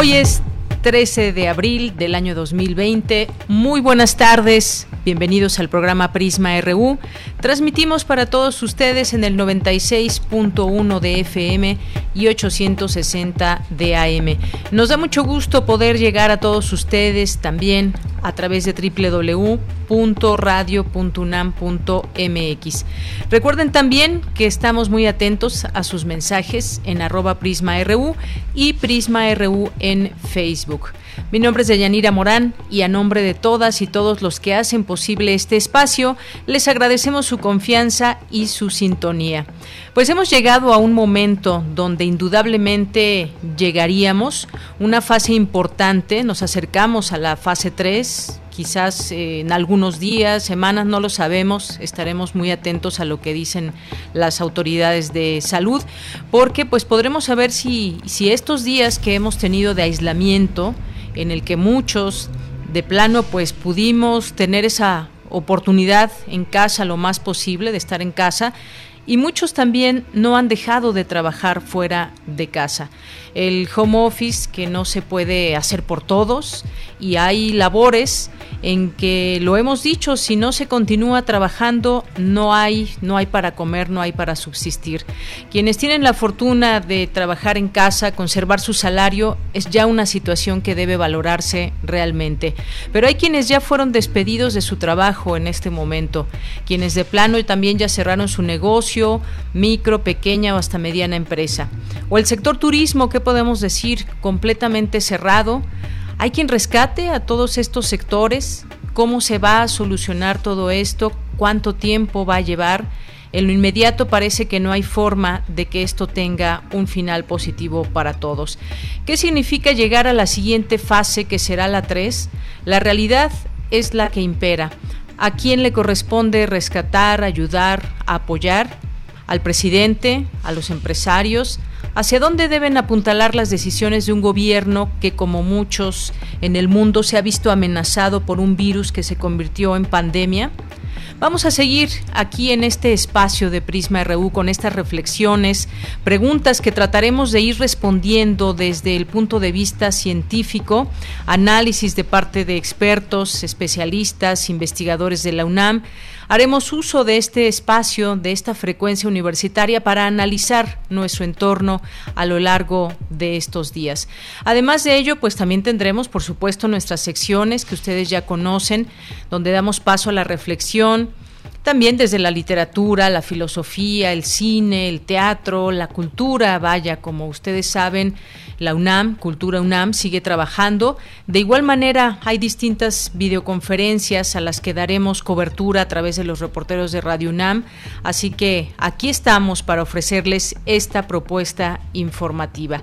Hoy es 13 de abril del año 2020. Muy buenas tardes. Bienvenidos al programa Prisma RU. Transmitimos para todos ustedes en el 96.1 de FM y 860 de AM. Nos da mucho gusto poder llegar a todos ustedes también a través de www.radio.unam.mx. Recuerden también que estamos muy atentos a sus mensajes en arroba PrismaRU y PrismaRU en Facebook. Mi nombre es Deyanira Morán y a nombre de todas y todos los que hacen posible este espacio, les agradecemos su confianza y su sintonía. Pues hemos llegado a un momento donde indudablemente llegaríamos, una fase importante, nos acercamos a la fase 3, quizás eh, en algunos días, semanas, no lo sabemos, estaremos muy atentos a lo que dicen las autoridades de salud, porque pues podremos saber si, si estos días que hemos tenido de aislamiento, en el que muchos de plano pues pudimos tener esa oportunidad en casa lo más posible de estar en casa y muchos también no han dejado de trabajar fuera de casa. El home office que no se puede hacer por todos y hay labores en que lo hemos dicho, si no se continúa trabajando, no hay, no hay para comer, no hay para subsistir. Quienes tienen la fortuna de trabajar en casa, conservar su salario, es ya una situación que debe valorarse realmente. Pero hay quienes ya fueron despedidos de su trabajo en este momento, quienes de plano también ya cerraron su negocio, micro, pequeña o hasta mediana empresa. O el sector turismo, ¿qué podemos decir? Completamente cerrado ¿Hay quien rescate a todos estos sectores? ¿Cómo se va a solucionar todo esto? ¿Cuánto tiempo va a llevar? En lo inmediato parece que no hay forma de que esto tenga un final positivo para todos. ¿Qué significa llegar a la siguiente fase que será la 3? La realidad es la que impera. ¿A quién le corresponde rescatar, ayudar, apoyar? ¿Al presidente? ¿A los empresarios? ¿Hacia dónde deben apuntalar las decisiones de un gobierno que, como muchos en el mundo, se ha visto amenazado por un virus que se convirtió en pandemia? Vamos a seguir aquí en este espacio de Prisma RU con estas reflexiones, preguntas que trataremos de ir respondiendo desde el punto de vista científico, análisis de parte de expertos, especialistas, investigadores de la UNAM, Haremos uso de este espacio, de esta frecuencia universitaria para analizar nuestro entorno a lo largo de estos días. Además de ello, pues también tendremos, por supuesto, nuestras secciones que ustedes ya conocen, donde damos paso a la reflexión, también desde la literatura, la filosofía, el cine, el teatro, la cultura, vaya, como ustedes saben, la UNAM, Cultura UNAM, sigue trabajando. De igual manera, hay distintas videoconferencias a las que daremos cobertura a través de los reporteros de Radio UNAM. Así que aquí estamos para ofrecerles esta propuesta informativa.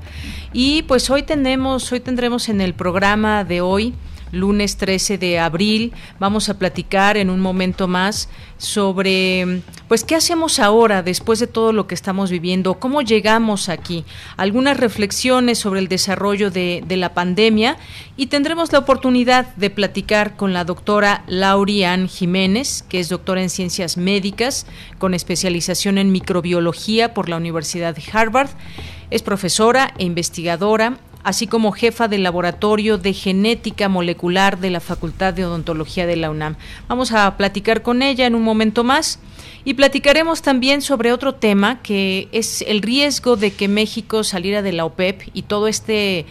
Y pues hoy tenemos, hoy tendremos en el programa de hoy lunes 13 de abril. Vamos a platicar en un momento más sobre, pues, qué hacemos ahora después de todo lo que estamos viviendo, cómo llegamos aquí, algunas reflexiones sobre el desarrollo de, la pandemia y tendremos la oportunidad de platicar con la doctora Laurian Jiménez, que es doctora en ciencias médicas con especialización en microbiología por la Universidad de Harvard. Es profesora e investigadora así como jefa del Laboratorio de Genética Molecular de la Facultad de Odontología de la UNAM. Vamos a platicar con ella en un momento más. Y platicaremos también sobre otro tema que es el riesgo de que México saliera de la OPEP y todo este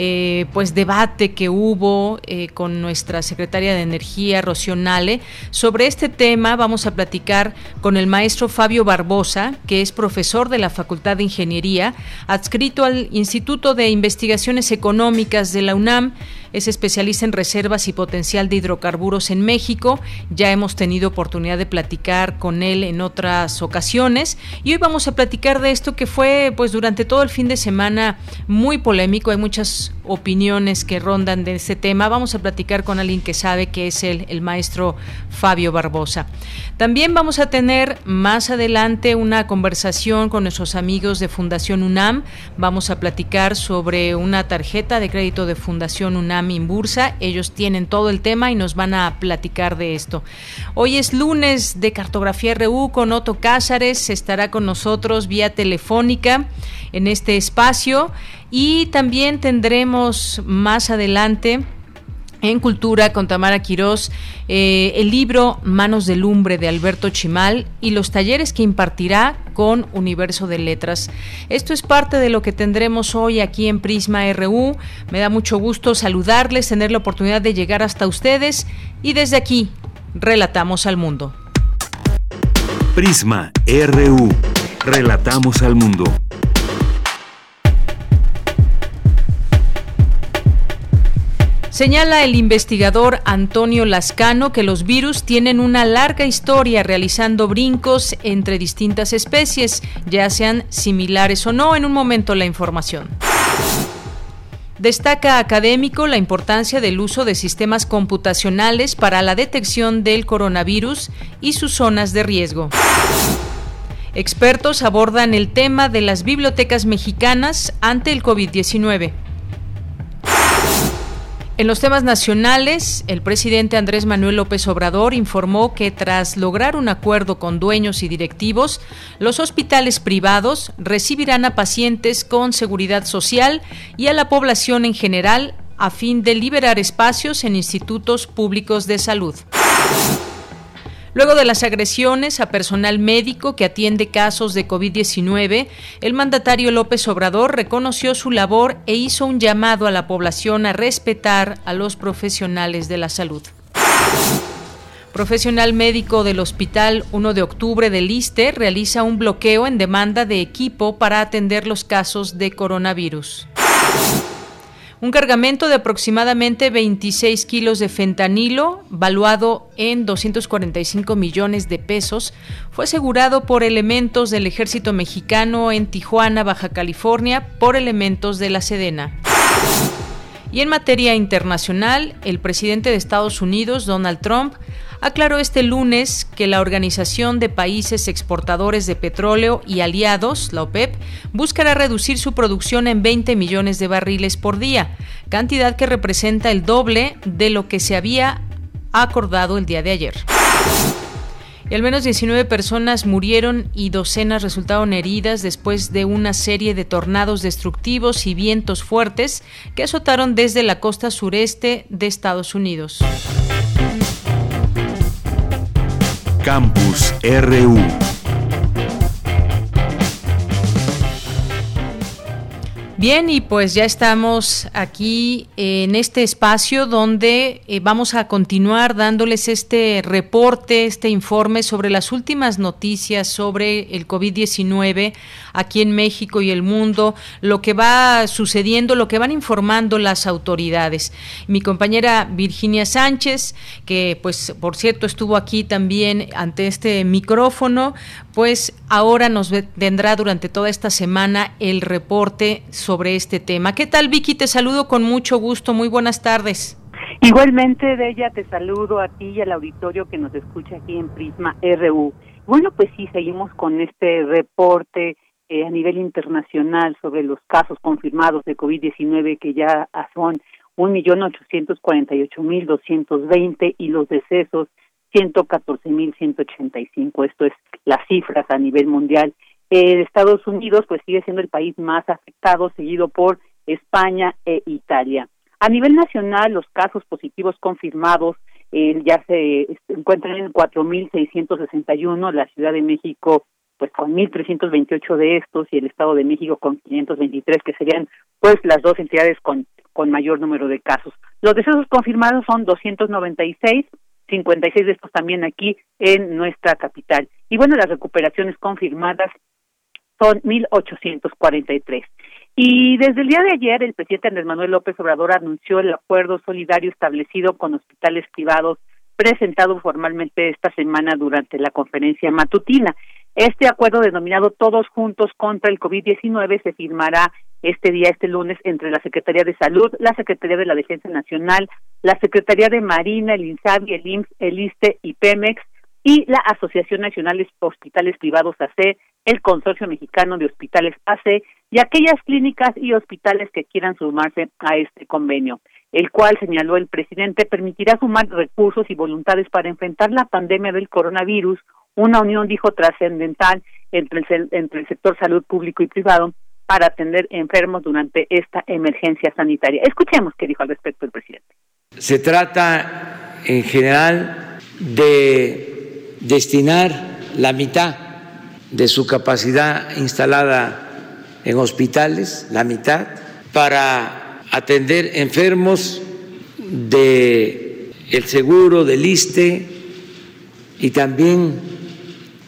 eh, pues debate que hubo eh, con nuestra secretaria de Energía, Rocío Nale. Sobre este tema vamos a platicar con el maestro Fabio Barbosa, que es profesor de la Facultad de Ingeniería, adscrito al Instituto de Investigaciones Económicas de la UNAM es especialista en reservas y potencial de hidrocarburos en México. Ya hemos tenido oportunidad de platicar con él en otras ocasiones y hoy vamos a platicar de esto que fue pues durante todo el fin de semana muy polémico. Hay muchas opiniones que rondan de este tema. Vamos a platicar con alguien que sabe que es el, el maestro Fabio Barbosa. También vamos a tener más adelante una conversación con nuestros amigos de Fundación UNAM. Vamos a platicar sobre una tarjeta de crédito de Fundación UNAM Inbursa. Ellos tienen todo el tema y nos van a platicar de esto. Hoy es lunes de Cartografía RU con Otto Cázares. Estará con nosotros vía telefónica en este espacio. Y también tendremos más adelante en Cultura con Tamara Quirós, eh, el libro Manos de Lumbre de Alberto Chimal y los talleres que impartirá con Universo de Letras. Esto es parte de lo que tendremos hoy aquí en Prisma RU. Me da mucho gusto saludarles, tener la oportunidad de llegar hasta ustedes y desde aquí relatamos al mundo. Prisma RU. Relatamos al mundo. Señala el investigador Antonio Lascano que los virus tienen una larga historia realizando brincos entre distintas especies, ya sean similares o no. En un momento la información. Destaca académico la importancia del uso de sistemas computacionales para la detección del coronavirus y sus zonas de riesgo. Expertos abordan el tema de las bibliotecas mexicanas ante el COVID-19. En los temas nacionales, el presidente Andrés Manuel López Obrador informó que tras lograr un acuerdo con dueños y directivos, los hospitales privados recibirán a pacientes con seguridad social y a la población en general a fin de liberar espacios en institutos públicos de salud. Luego de las agresiones a personal médico que atiende casos de COVID-19, el mandatario López Obrador reconoció su labor e hizo un llamado a la población a respetar a los profesionales de la salud. Profesional médico del Hospital 1 de Octubre del ISTE realiza un bloqueo en demanda de equipo para atender los casos de coronavirus. Un cargamento de aproximadamente 26 kilos de fentanilo, valuado en 245 millones de pesos, fue asegurado por elementos del ejército mexicano en Tijuana, Baja California, por elementos de la Sedena. Y en materia internacional, el presidente de Estados Unidos, Donald Trump, aclaró este lunes que la Organización de Países Exportadores de Petróleo y Aliados, la OPEP, buscará reducir su producción en 20 millones de barriles por día, cantidad que representa el doble de lo que se había acordado el día de ayer. Y al menos 19 personas murieron y docenas resultaron heridas después de una serie de tornados destructivos y vientos fuertes que azotaron desde la costa sureste de Estados Unidos. Campus RU. Bien, y pues ya estamos aquí en este espacio donde eh, vamos a continuar dándoles este reporte, este informe sobre las últimas noticias sobre el COVID-19 aquí en México y el mundo, lo que va sucediendo, lo que van informando las autoridades. Mi compañera Virginia Sánchez, que pues por cierto estuvo aquí también ante este micrófono, pues ahora nos vendrá durante toda esta semana el reporte sobre este tema. ¿Qué tal Vicky? Te saludo con mucho gusto. Muy buenas tardes. Igualmente, de ella te saludo a ti y al auditorio que nos escucha aquí en Prisma RU. Bueno, pues sí, seguimos con este reporte eh, a nivel internacional sobre los casos confirmados de COVID-19 que ya son 1.848.220 y los decesos 114.185. Esto es las cifras a nivel mundial. Eh, Estados Unidos pues sigue siendo el país más afectado, seguido por España e Italia. A nivel nacional, los casos positivos confirmados eh, ya se encuentran en 4.661, la Ciudad de México pues con 1.328 de estos y el Estado de México con 523, que serían pues las dos entidades con, con mayor número de casos. Los decesos confirmados son 296, 56 de estos también aquí en nuestra capital. Y bueno, las recuperaciones confirmadas son 1.843. Y desde el día de ayer, el presidente Andrés Manuel López Obrador anunció el acuerdo solidario establecido con hospitales privados presentado formalmente esta semana durante la conferencia matutina. Este acuerdo denominado Todos Juntos contra el COVID-19 se firmará este día, este lunes, entre la Secretaría de Salud, la Secretaría de la Defensa Nacional, la Secretaría de Marina, el INSABI, el IMSS, el ISTE y PEMEX y la Asociación Nacional de Hospitales Privados AC, el Consorcio Mexicano de Hospitales AC y aquellas clínicas y hospitales que quieran sumarse a este convenio el cual señaló el presidente permitirá sumar recursos y voluntades para enfrentar la pandemia del coronavirus, una unión, dijo, trascendental entre el, entre el sector salud público y privado para atender enfermos durante esta emergencia sanitaria. Escuchemos qué dijo al respecto el presidente. Se trata, en general, de destinar la mitad de su capacidad instalada en hospitales, la mitad, para atender enfermos de el seguro del ISTE y también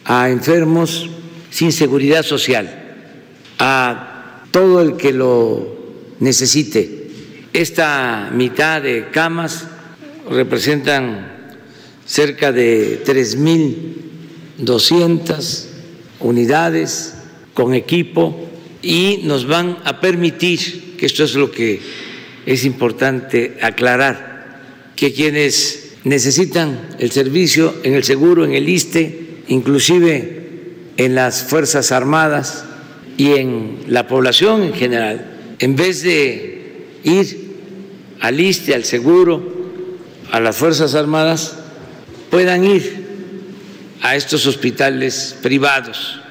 a enfermos sin seguridad social, a todo el que lo necesite. Esta mitad de camas representan cerca de 3.200 unidades con equipo y nos van a permitir que esto es lo que es importante aclarar, que quienes necesitan el servicio en el seguro, en el ISTE, inclusive en las Fuerzas Armadas y en la población en general, en vez de ir al ISTE, al seguro, a las Fuerzas Armadas, puedan ir a estos hospitales privados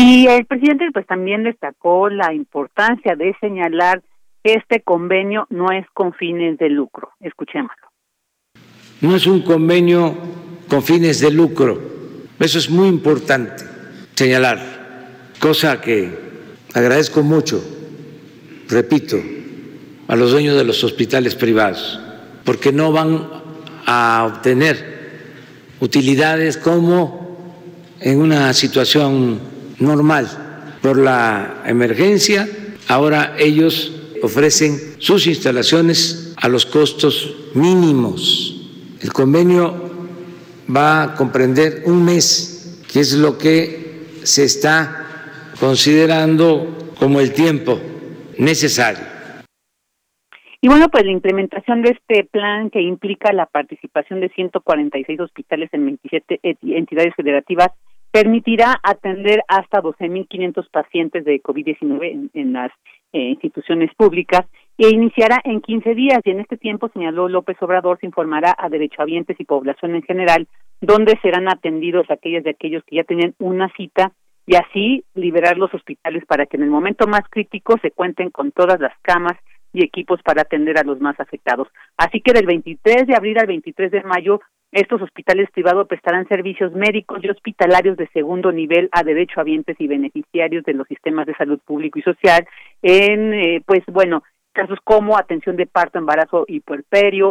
y el presidente pues también destacó la importancia de señalar que este convenio no es con fines de lucro. Escuchémoslo. No es un convenio con fines de lucro. Eso es muy importante señalar, cosa que agradezco mucho, repito, a los dueños de los hospitales privados, porque no van a obtener utilidades como en una situación normal. Por la emergencia, ahora ellos ofrecen sus instalaciones a los costos mínimos. El convenio va a comprender un mes, que es lo que se está considerando como el tiempo necesario. Y bueno, pues la implementación de este plan que implica la participación de 146 hospitales en 27 entidades federativas permitirá atender hasta 12.500 pacientes de COVID-19 en, las eh, instituciones públicas e iniciará en 15 días. Y en este tiempo, señaló López Obrador, se informará a derechohabientes y población en general dónde serán atendidos aquellos de aquellos que ya tenían una cita y así liberar los hospitales para que en el momento más crítico se cuenten con todas las camas y equipos para atender a los más afectados. Así que del 23 de abril al 23 de mayo estos hospitales privados prestarán servicios médicos y hospitalarios de segundo nivel a derechohabientes y beneficiarios de los sistemas de salud público y social en, eh, pues bueno, casos como atención de parto, embarazo y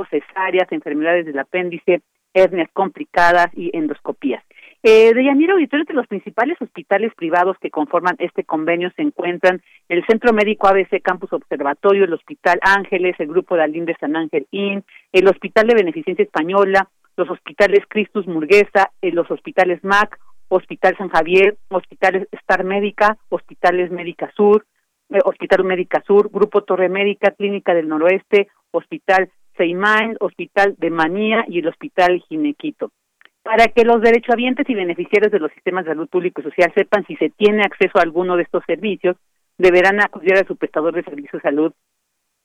cesáreas, enfermedades del apéndice, hernias complicadas y endoscopías. Eh, de Yanira Auditorio, de los principales hospitales privados que conforman este convenio se encuentran el Centro Médico ABC Campus Observatorio, el Hospital Ángeles, el Grupo de Alín de San Ángel IN, el Hospital de Beneficencia Española, los hospitales Cristus Murguesa, eh, los hospitales MAC, Hospital San Javier, hospitales Star Médica, hospitales Médica Sur, eh, Hospital Médica Sur, Grupo Torre Médica, Clínica del Noroeste, Hospital Seimain, Hospital de Manía y el Hospital Ginequito. Para que los derechohabientes y beneficiarios de los sistemas de salud público y social sepan si se tiene acceso a alguno de estos servicios, deberán acudir a su prestador de servicios de salud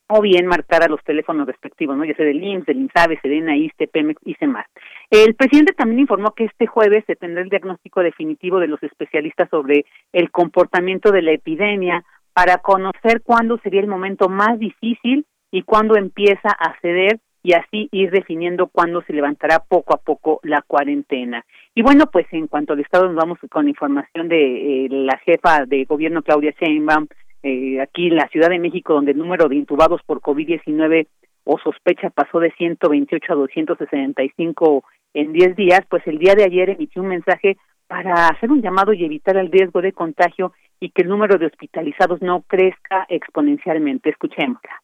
o bien marcar a los teléfonos respectivos, ¿no? ya sea del IMSS, del INSABE, Sedena, ISTE, Pemex y CEMAR. El presidente también informó que este jueves se tendrá el diagnóstico definitivo de los especialistas sobre el comportamiento de la epidemia para conocer cuándo sería el momento más difícil y cuándo empieza a ceder y así ir definiendo cuándo se levantará poco a poco la cuarentena. Y bueno, pues en cuanto al Estado nos vamos con información de eh, la jefa de gobierno Claudia Sheinbaum, eh, aquí en la Ciudad de México, donde el número de intubados por COVID-19 o sospecha pasó de 128 a 265 en 10 días, pues el día de ayer emitió un mensaje para hacer un llamado y evitar el riesgo de contagio y que el número de hospitalizados no crezca exponencialmente. Escuchémosla.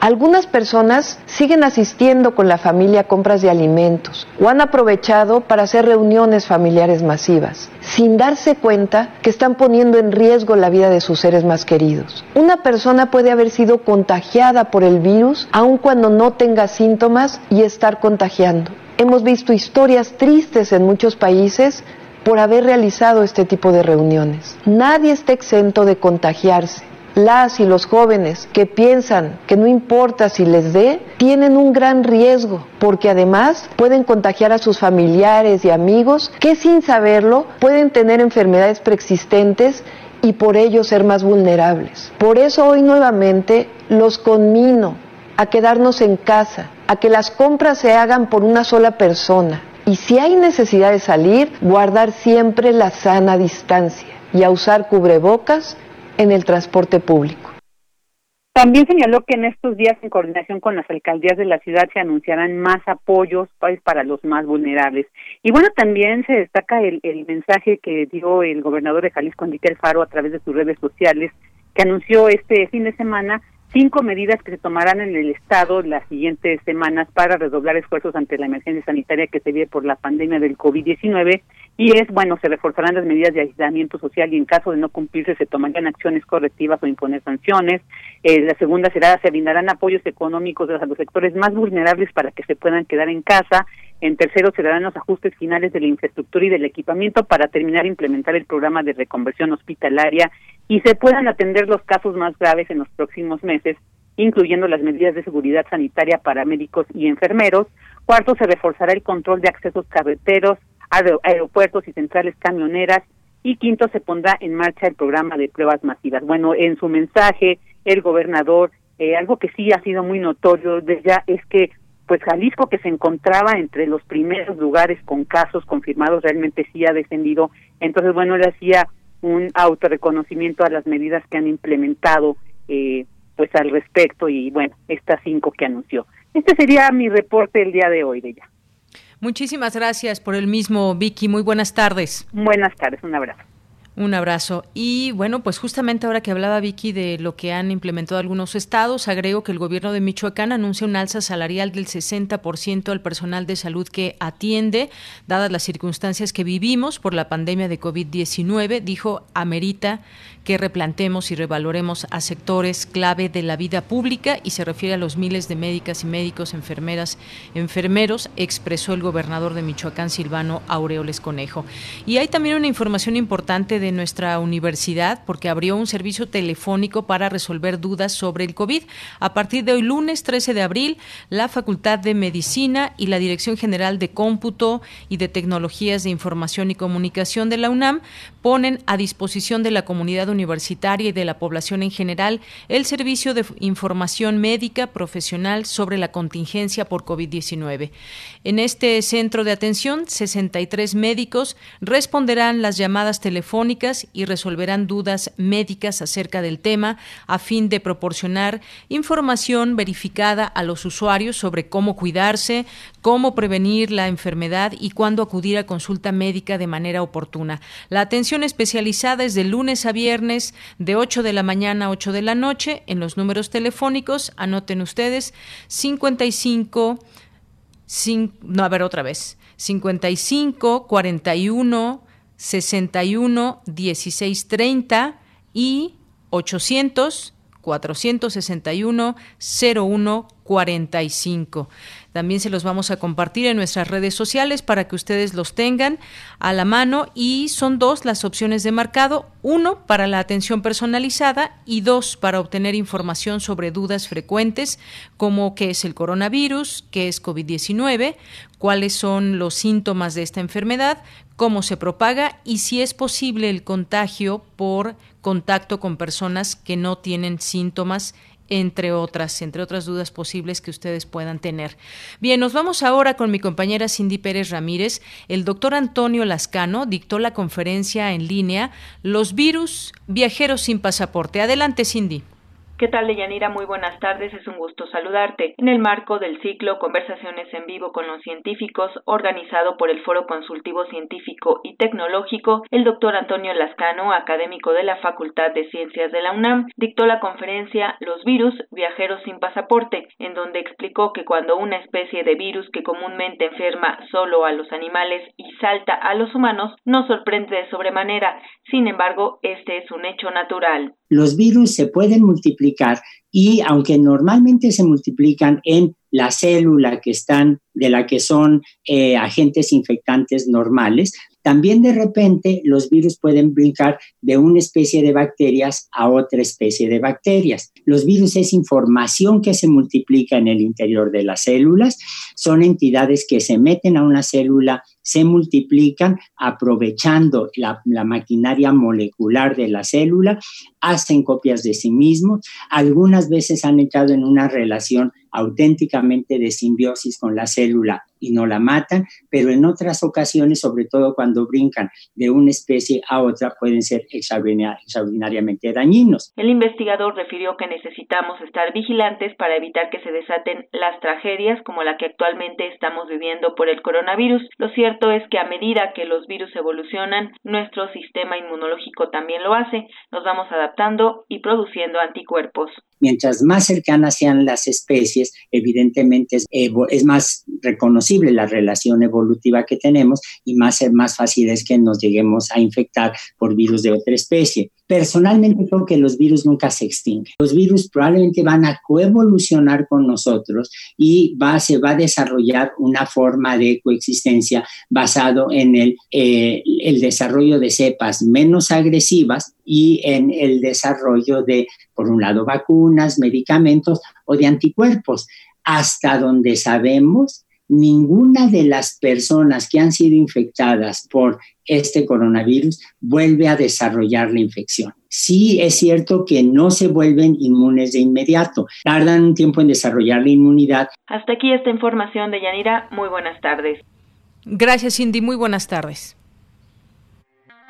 Algunas personas siguen asistiendo con la familia a compras de alimentos o han aprovechado para hacer reuniones familiares masivas, sin darse cuenta que están poniendo en riesgo la vida de sus seres más queridos. Una persona puede haber sido contagiada por el virus aun cuando no tenga síntomas y estar contagiando. Hemos visto historias tristes en muchos países por haber realizado este tipo de reuniones. Nadie está exento de contagiarse las y los jóvenes que piensan que no importa si les dé, tienen un gran riesgo, porque además pueden contagiar a sus familiares y amigos que sin saberlo pueden tener enfermedades preexistentes y por ello ser más vulnerables. Por eso hoy nuevamente los conmino a quedarnos en casa, a que las compras se hagan por una sola persona y si hay necesidad de salir, guardar siempre la sana distancia y a usar cubrebocas en el transporte público. También señaló que en estos días, en coordinación con las alcaldías de la ciudad, se anunciarán más apoyos pues, para los más vulnerables. Y bueno, también se destaca el, el mensaje que dio el gobernador de Jalisco, Enrique Faro, a través de sus redes sociales, que anunció este fin de semana cinco medidas que se tomarán en el Estado las siguientes semanas para redoblar esfuerzos ante la emergencia sanitaria que se vive por la pandemia del COVID-19 y es, bueno, se reforzarán las medidas de aislamiento social y en caso de no cumplirse se tomarían acciones correctivas o imponer sanciones. Eh, la segunda será, se brindarán apoyos económicos a los sectores más vulnerables para que se puedan quedar en casa. En tercero, se darán los ajustes finales de la infraestructura y del equipamiento para terminar de implementar el programa de reconversión hospitalaria y se puedan atender los casos más graves en los próximos meses, incluyendo las medidas de seguridad sanitaria para médicos y enfermeros. Cuarto, se reforzará el control de accesos carreteros, aeropuertos y centrales camioneras. Y quinto, se pondrá en marcha el programa de pruebas masivas. Bueno, en su mensaje, el gobernador, eh, algo que sí ha sido muy notorio de ya es que pues Jalisco que se encontraba entre los primeros lugares con casos confirmados realmente sí ha descendido. Entonces, bueno, él hacía un autorreconocimiento a las medidas que han implementado eh, pues al respecto y bueno, estas cinco que anunció. Este sería mi reporte el día de hoy de ella. Muchísimas gracias por el mismo, Vicky. Muy buenas tardes. Buenas tardes, un abrazo. Un abrazo. Y bueno, pues justamente ahora que hablaba Vicky de lo que han implementado algunos estados, agrego que el gobierno de Michoacán anuncia un alza salarial del 60% al personal de salud que atiende, dadas las circunstancias que vivimos por la pandemia de COVID-19, dijo, amerita que replantemos y revaloremos a sectores clave de la vida pública y se refiere a los miles de médicas y médicos, enfermeras, enfermeros, expresó el gobernador de Michoacán, Silvano Aureoles Conejo. Y hay también una información importante de nuestra universidad porque abrió un servicio telefónico para resolver dudas sobre el COVID. A partir de hoy, lunes 13 de abril, la Facultad de Medicina y la Dirección General de Cómputo y de Tecnologías de Información y Comunicación de la UNAM ponen a disposición de la comunidad universitaria y de la población en general el servicio de información médica profesional sobre la contingencia por COVID-19. En este centro de atención, 63 médicos responderán las llamadas telefónicas y resolverán dudas médicas acerca del tema a fin de proporcionar información verificada a los usuarios sobre cómo cuidarse, cómo prevenir la enfermedad y cuándo acudir a consulta médica de manera oportuna. La atención especializada es de lunes a viernes de 8 de la mañana a 8 de la noche en los números telefónicos, anoten ustedes, 55 no, a ver otra vez. 55 41 61 16 30 y 800 461 01 45. También se los vamos a compartir en nuestras redes sociales para que ustedes los tengan a la mano y son dos las opciones de marcado, uno para la atención personalizada y dos para obtener información sobre dudas frecuentes como qué es el coronavirus, qué es COVID-19, cuáles son los síntomas de esta enfermedad, cómo se propaga y si es posible el contagio por contacto con personas que no tienen síntomas entre otras, entre otras dudas posibles que ustedes puedan tener. Bien, nos vamos ahora con mi compañera Cindy Pérez Ramírez. El doctor Antonio Lascano dictó la conferencia en línea Los virus viajeros sin pasaporte. Adelante, Cindy. ¿Qué tal, Deyanira? Muy buenas tardes. Es un gusto saludarte. En el marco del ciclo Conversaciones en vivo con los científicos, organizado por el Foro Consultivo Científico y Tecnológico, el doctor Antonio Lascano, académico de la Facultad de Ciencias de la UNAM, dictó la conferencia Los virus viajeros sin pasaporte, en donde explicó que cuando una especie de virus que comúnmente enferma solo a los animales y salta a los humanos, no sorprende de sobremanera. Sin embargo, este es un hecho natural. Los virus se pueden multiplicar y aunque normalmente se multiplican en la célula que están, de la que son eh, agentes infectantes normales, también de repente los virus pueden brincar de una especie de bacterias a otra especie de bacterias. Los virus es información que se multiplica en el interior de las células, son entidades que se meten a una célula, se multiplican aprovechando la, maquinaria molecular de la célula, hacen copias de sí mismos, algunas veces han entrado en una relación auténticamente de simbiosis con la célula y no la matan, pero en otras ocasiones, sobre todo cuando brincan de una especie a otra, pueden ser extraordinariamente dañinos. El investigador refirió que necesitamos estar vigilantes para evitar que se desaten las tragedias como la que actualmente estamos viviendo por el coronavirus. Lo cierto es que a medida que los virus evolucionan, nuestro sistema inmunológico también lo hace. Nos vamos adaptando y produciendo anticuerpos. Mientras más cercanas sean las especies, evidentemente es, más reconocible la relación evolutiva que tenemos y más, más fácil es que nos lleguemos a infectar por virus de otra especie. Personalmente creo que los virus nunca se extinguen. Los virus probablemente van a coevolucionar con nosotros y va, se va a desarrollar una forma de coexistencia basado en el, eh, el desarrollo de cepas menos agresivas y en el desarrollo de, por un lado, vacunas, medicamentos o de anticuerpos. Hasta donde sabemos, ninguna de las personas que han sido infectadas por este coronavirus vuelve a desarrollar la infección. Sí es cierto que no se vuelven inmunes de inmediato, tardan un tiempo en desarrollar la inmunidad. Hasta aquí esta información de Yanira. Muy buenas tardes. Gracias, Cindy. Muy buenas tardes.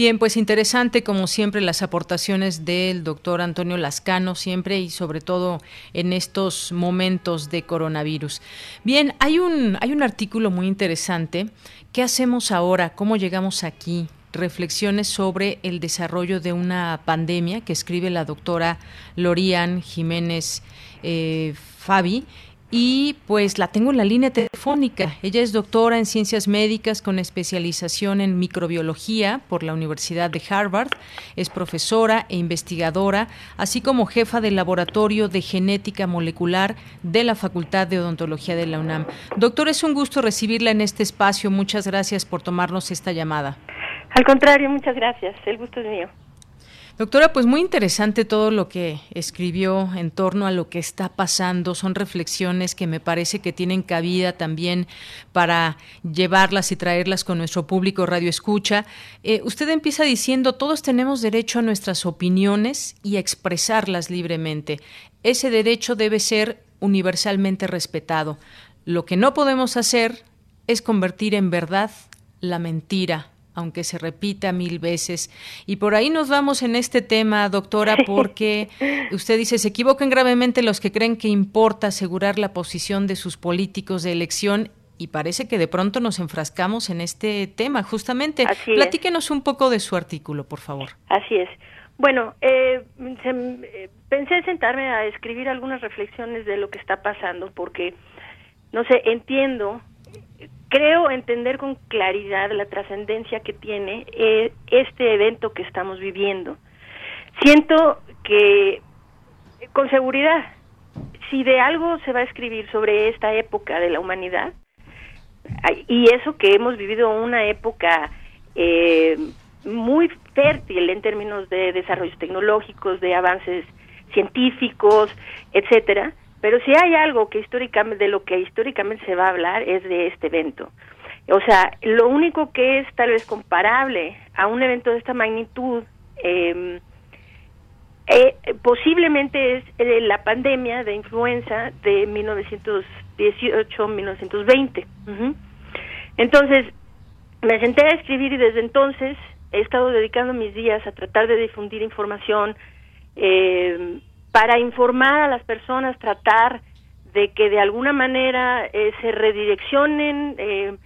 Bien, pues interesante como siempre las aportaciones del doctor Antonio Lascano, siempre y sobre todo en estos momentos de coronavirus. Bien, hay un, hay un artículo muy interesante. ¿Qué hacemos ahora? ¿Cómo llegamos aquí? reflexiones sobre el desarrollo de una pandemia que escribe la doctora Lorian Jiménez eh, Fabi y pues la tengo en la línea telefónica. Ella es doctora en ciencias médicas con especialización en microbiología por la Universidad de Harvard, es profesora e investigadora, así como jefa del laboratorio de genética molecular de la Facultad de Odontología de la UNAM. Doctor, es un gusto recibirla en este espacio. Muchas gracias por tomarnos esta llamada. Al contrario, muchas gracias. El gusto es mío. Doctora, pues muy interesante todo lo que escribió en torno a lo que está pasando. Son reflexiones que me parece que tienen cabida también para llevarlas y traerlas con nuestro público Radio Escucha. Eh, usted empieza diciendo, todos tenemos derecho a nuestras opiniones y a expresarlas libremente. Ese derecho debe ser universalmente respetado. Lo que no podemos hacer es convertir en verdad la mentira aunque se repita mil veces. Y por ahí nos vamos en este tema, doctora, porque usted dice, se equivocan gravemente los que creen que importa asegurar la posición de sus políticos de elección y parece que de pronto nos enfrascamos en este tema, justamente. Platíquenos un poco de su artículo, por favor. Así es. Bueno, eh, eh, pensé sentarme a escribir algunas reflexiones de lo que está pasando, porque, no sé, entiendo creo entender con claridad la trascendencia que tiene eh, este evento que estamos viviendo. Siento que, con seguridad, si de algo se va a escribir sobre esta época de la humanidad, y eso que hemos vivido una época eh, muy fértil en términos de desarrollos tecnológicos, de avances científicos, etcétera, pero si hay algo que históricamente de lo que históricamente se va a hablar es de este evento. O sea, lo único que es tal vez comparable a un evento de esta magnitud eh, eh, posiblemente es la pandemia de influenza de 1918-1920. Entonces, me senté a escribir y desde entonces he estado dedicando mis días a tratar de difundir información eh, para informar a las personas, tratar de que de alguna manera eh, se redireccionen eh,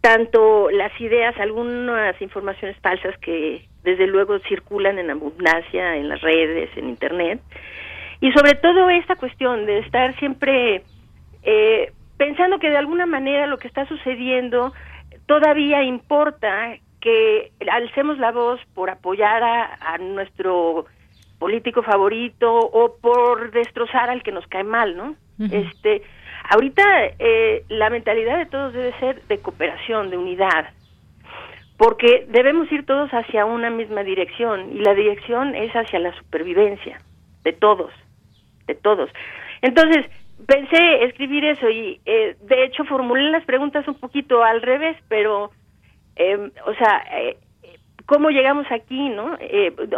tanto las ideas, algunas informaciones falsas que desde luego circulan en abundancia en las redes, en Internet, y sobre todo esta cuestión de estar siempre eh, pensando que de alguna manera lo que está sucediendo todavía importa que alcemos la voz por apoyar a, nuestro político favorito o por destrozar al que nos cae mal, ¿no? Este, ahorita eh, la mentalidad de todos debe ser de cooperación, de unidad, porque debemos ir todos hacia una misma dirección y la dirección es hacia la supervivencia de todos, de todos. Entonces, pensé escribir eso y eh, de hecho formulé las preguntas un poquito al revés, pero, eh, o sea, eh, ¿cómo llegamos aquí, no?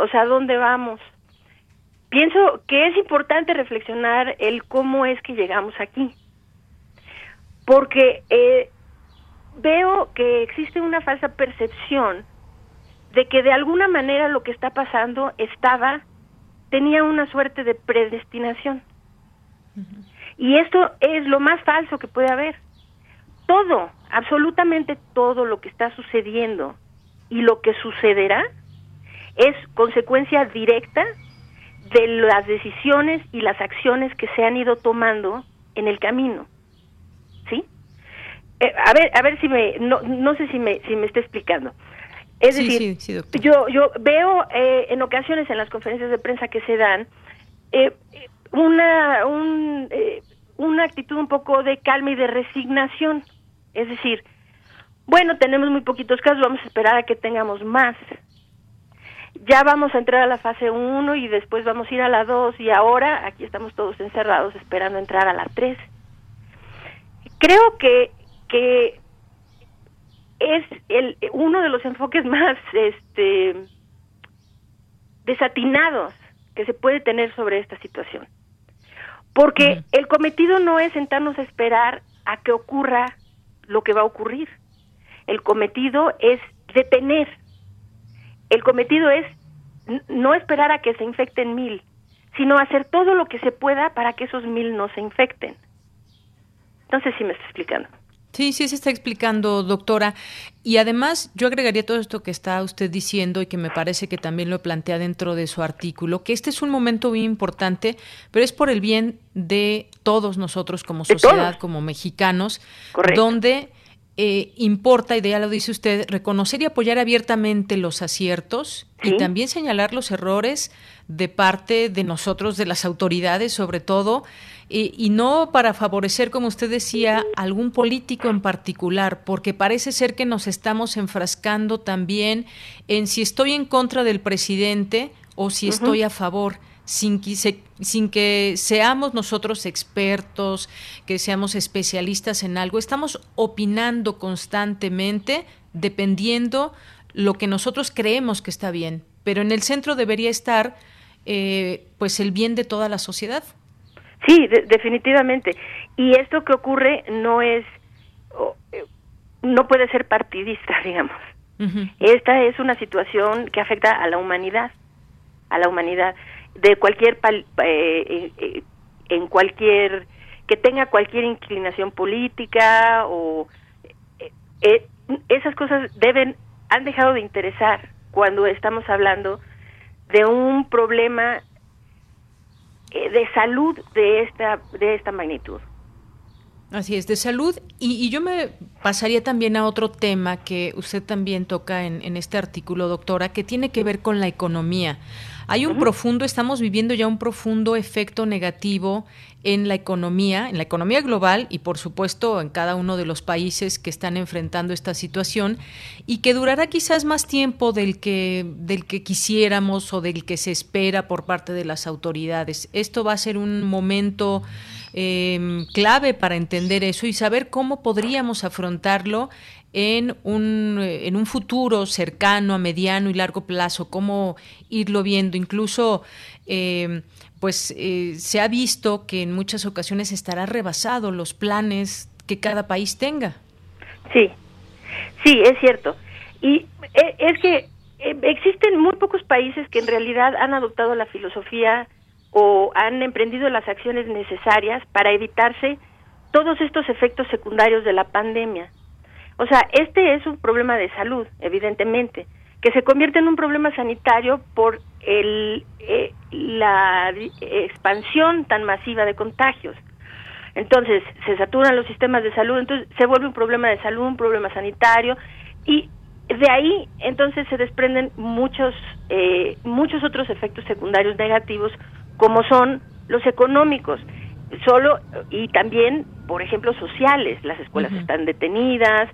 o sea, ¿dónde vamos? Pienso que es importante reflexionar el cómo es que llegamos aquí, porque veo que existe una falsa percepción de que de alguna manera lo que está pasando estaba, tenía una suerte de predestinación. Y esto es lo más falso que puede haber. Todo, absolutamente todo lo que está sucediendo y lo que sucederá es consecuencia directa de las decisiones y las acciones que se han ido tomando en el camino. ¿Sí? Eh, a ver, a ver si me, no, no sé si me, si me está explicando. Es decir, yo, yo veo eh, en ocasiones en las conferencias de prensa que se dan eh, una, un, una actitud un poco de calma y de resignación. Es decir, bueno, tenemos muy poquitos casos, vamos a esperar a que tengamos más. Ya vamos a entrar a la fase 1 y después vamos a ir a la 2 y ahora aquí estamos todos encerrados esperando entrar a la 3. Creo que que es el uno de los enfoques más este desatinados que se puede tener sobre esta situación. Porque el cometido no es sentarnos a esperar a que ocurra lo que va a ocurrir. El cometido es detener. El cometido es no esperar a que se infecten mil, sino hacer todo lo que se pueda para que esos mil no se infecten. No sé si me estoy explicando. Sí, sí se está explicando, doctora. Y además, yo agregaría todo esto que está usted diciendo y que me parece que también lo plantea dentro de su artículo, que este es un momento muy importante, pero es por el bien de todos nosotros como sociedad, como mexicanos, donde eh, importa, y ya lo dice usted, reconocer y apoyar abiertamente los aciertos y también señalar los errores de parte de nosotros, de las autoridades sobre todo, y no para favorecer, como usted decía, algún político en particular, porque parece ser que nos estamos enfrascando también en si estoy en contra del presidente o si estoy a favor sin que, sin que seamos nosotros expertos, que seamos especialistas en algo, estamos opinando constantemente dependiendo lo que nosotros creemos que está bien, pero en el centro debería estar eh, pues el bien de toda la sociedad. Sí, definitivamente. Y esto que ocurre no es, eh, no puede ser partidista, digamos. Esta es una situación que afecta a la humanidad, a la humanidad de cualquier eh, eh, eh, en cualquier que tenga cualquier inclinación política o esas cosas deben han dejado de interesar cuando estamos hablando de un problema de salud de esta de esta magnitud. Así es, de salud. Y, yo me pasaría también a otro tema que usted también toca en, este artículo, doctora, que tiene que ver con la economía. Hay un profundo, estamos viviendo ya un profundo efecto negativo en la economía, en la economía global y por supuesto en cada uno de los países que están enfrentando esta situación y que durará quizás más tiempo del que del que quisiéramos o del que se espera por parte de las autoridades. Esto va a ser un momento eh, clave para entender eso y saber cómo podríamos afrontarlo en un, eh, en un futuro cercano, a mediano y largo plazo, cómo irlo viendo. Incluso, eh, pues eh, se ha visto que en muchas ocasiones estará rebasado los planes que cada país tenga. Sí, sí, es cierto. Y es que existen muy pocos países que en realidad han adoptado la filosofía o han emprendido las acciones necesarias para evitarse todos estos efectos secundarios de la pandemia. O sea, este es un problema de salud, evidentemente, que se convierte en un problema sanitario por el, eh, la expansión tan masiva de contagios. Entonces, se saturan los sistemas de salud, entonces se vuelve un problema de salud, un problema sanitario, y de ahí entonces se desprenden muchos, eh, muchos otros efectos secundarios negativos, como son los económicos solo y también, por ejemplo, sociales. Las escuelas están detenidas.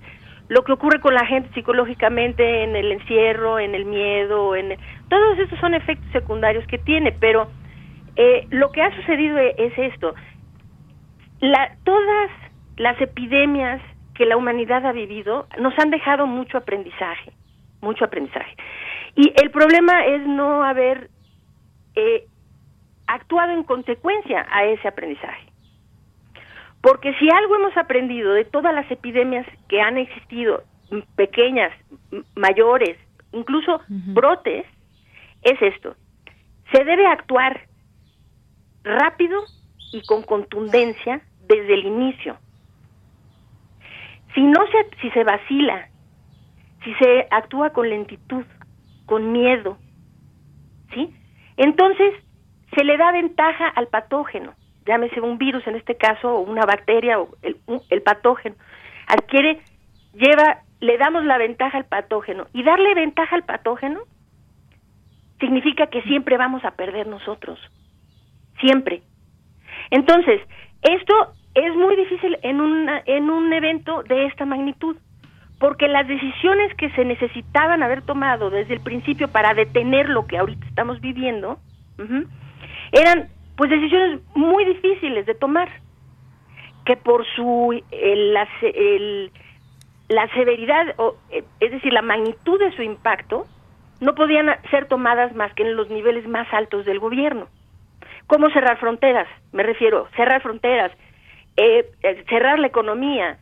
Lo que ocurre con la gente psicológicamente en el encierro, en el miedo, en todos estos son efectos secundarios que tiene. Pero eh, lo que ha sucedido e, es esto: la, todas las epidemias que la humanidad ha vivido nos han dejado mucho aprendizaje, mucho aprendizaje. Y el problema es no haber eh, actuado en consecuencia a ese aprendizaje. Porque si algo hemos aprendido de todas las epidemias que han existido, pequeñas, mayores, incluso brotes, es esto. Se debe actuar rápido y con contundencia desde el inicio. Si no se, si se vacila, si se actúa con lentitud, con miedo, ¿sí? Entonces se le da ventaja al patógeno, llámese un virus en este caso, o una bacteria, o el, patógeno, adquiere, lleva, le damos la ventaja al patógeno. Y darle ventaja al patógeno significa que siempre vamos a perder nosotros, siempre. Entonces, esto es muy difícil en, una, en un evento de esta magnitud, porque las decisiones que se necesitaban haber tomado desde el principio para detener lo que ahorita estamos viviendo, eran pues decisiones muy difíciles de tomar, que por su la, la severidad, o, eh, es decir, la magnitud de su impacto, no podían ser tomadas más que en los niveles más altos del gobierno. ¿Cómo cerrar fronteras? Me refiero, cerrar fronteras, eh, eh, cerrar la economía,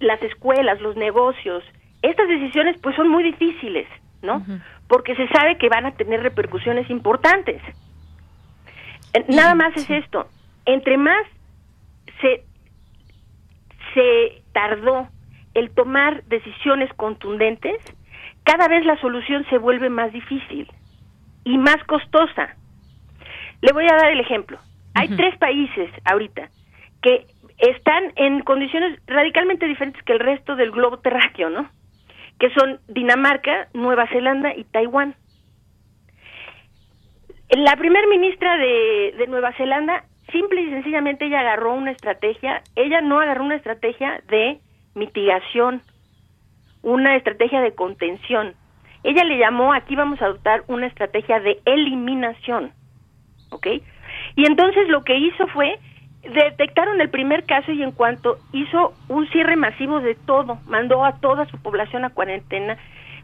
las escuelas, los negocios. Estas decisiones pues son muy difíciles, ¿no? Porque se sabe que van a tener repercusiones importantes. Nada más es esto, entre más se, se tardó el tomar decisiones contundentes, cada vez la solución se vuelve más difícil y más costosa. Le voy a dar el ejemplo. Hay tres países ahorita que están en condiciones radicalmente diferentes que el resto del globo terráqueo, ¿no? Que son Dinamarca, Nueva Zelanda y Taiwán. La primer ministra de, de Nueva Zelanda, simple y sencillamente ella agarró una estrategia, ella no agarró una estrategia de mitigación, una estrategia de contención. Ella le llamó, aquí vamos a adoptar una estrategia de eliminación, ¿ok? Y entonces lo que hizo fue detectaron el primer caso y en cuanto hizo un cierre masivo de todo, mandó a toda su población a cuarentena.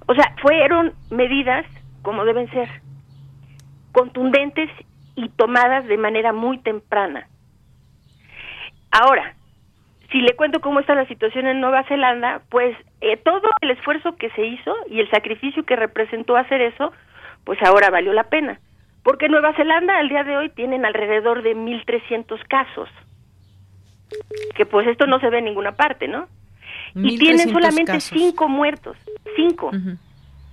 O sea, fueron medidas como deben ser, contundentes y tomadas de manera muy temprana. Ahora, si le cuento cómo está la situación en Nueva Zelanda, pues eh, todo el esfuerzo que se hizo y el sacrificio que representó hacer eso, pues ahora valió la pena. Porque Nueva Zelanda al día de hoy tienen alrededor de 1.300 casos. Que pues esto no se ve en ninguna parte, ¿no? Y tienen solamente cinco muertos. Cinco.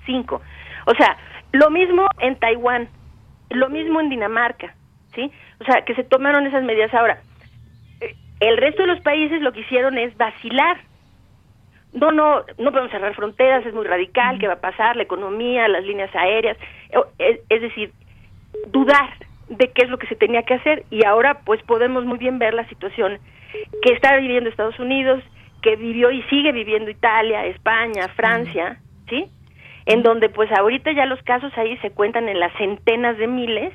Cinco. O sea, lo mismo en Taiwán, lo mismo en Dinamarca, ¿sí? O sea, que se tomaron esas medidas. Ahora, eh, el resto de los países lo que hicieron es vacilar. No, no, no podemos cerrar fronteras, es muy radical, ¿qué va a pasar? La economía, las líneas aéreas. es decir, dudar de qué es lo que se tenía que hacer y ahora pues podemos muy bien ver la situación que está viviendo Estados Unidos, que vivió y sigue viviendo Italia, España, Francia, ¿sí? En donde pues ahorita ya los casos ahí se cuentan en las centenas de miles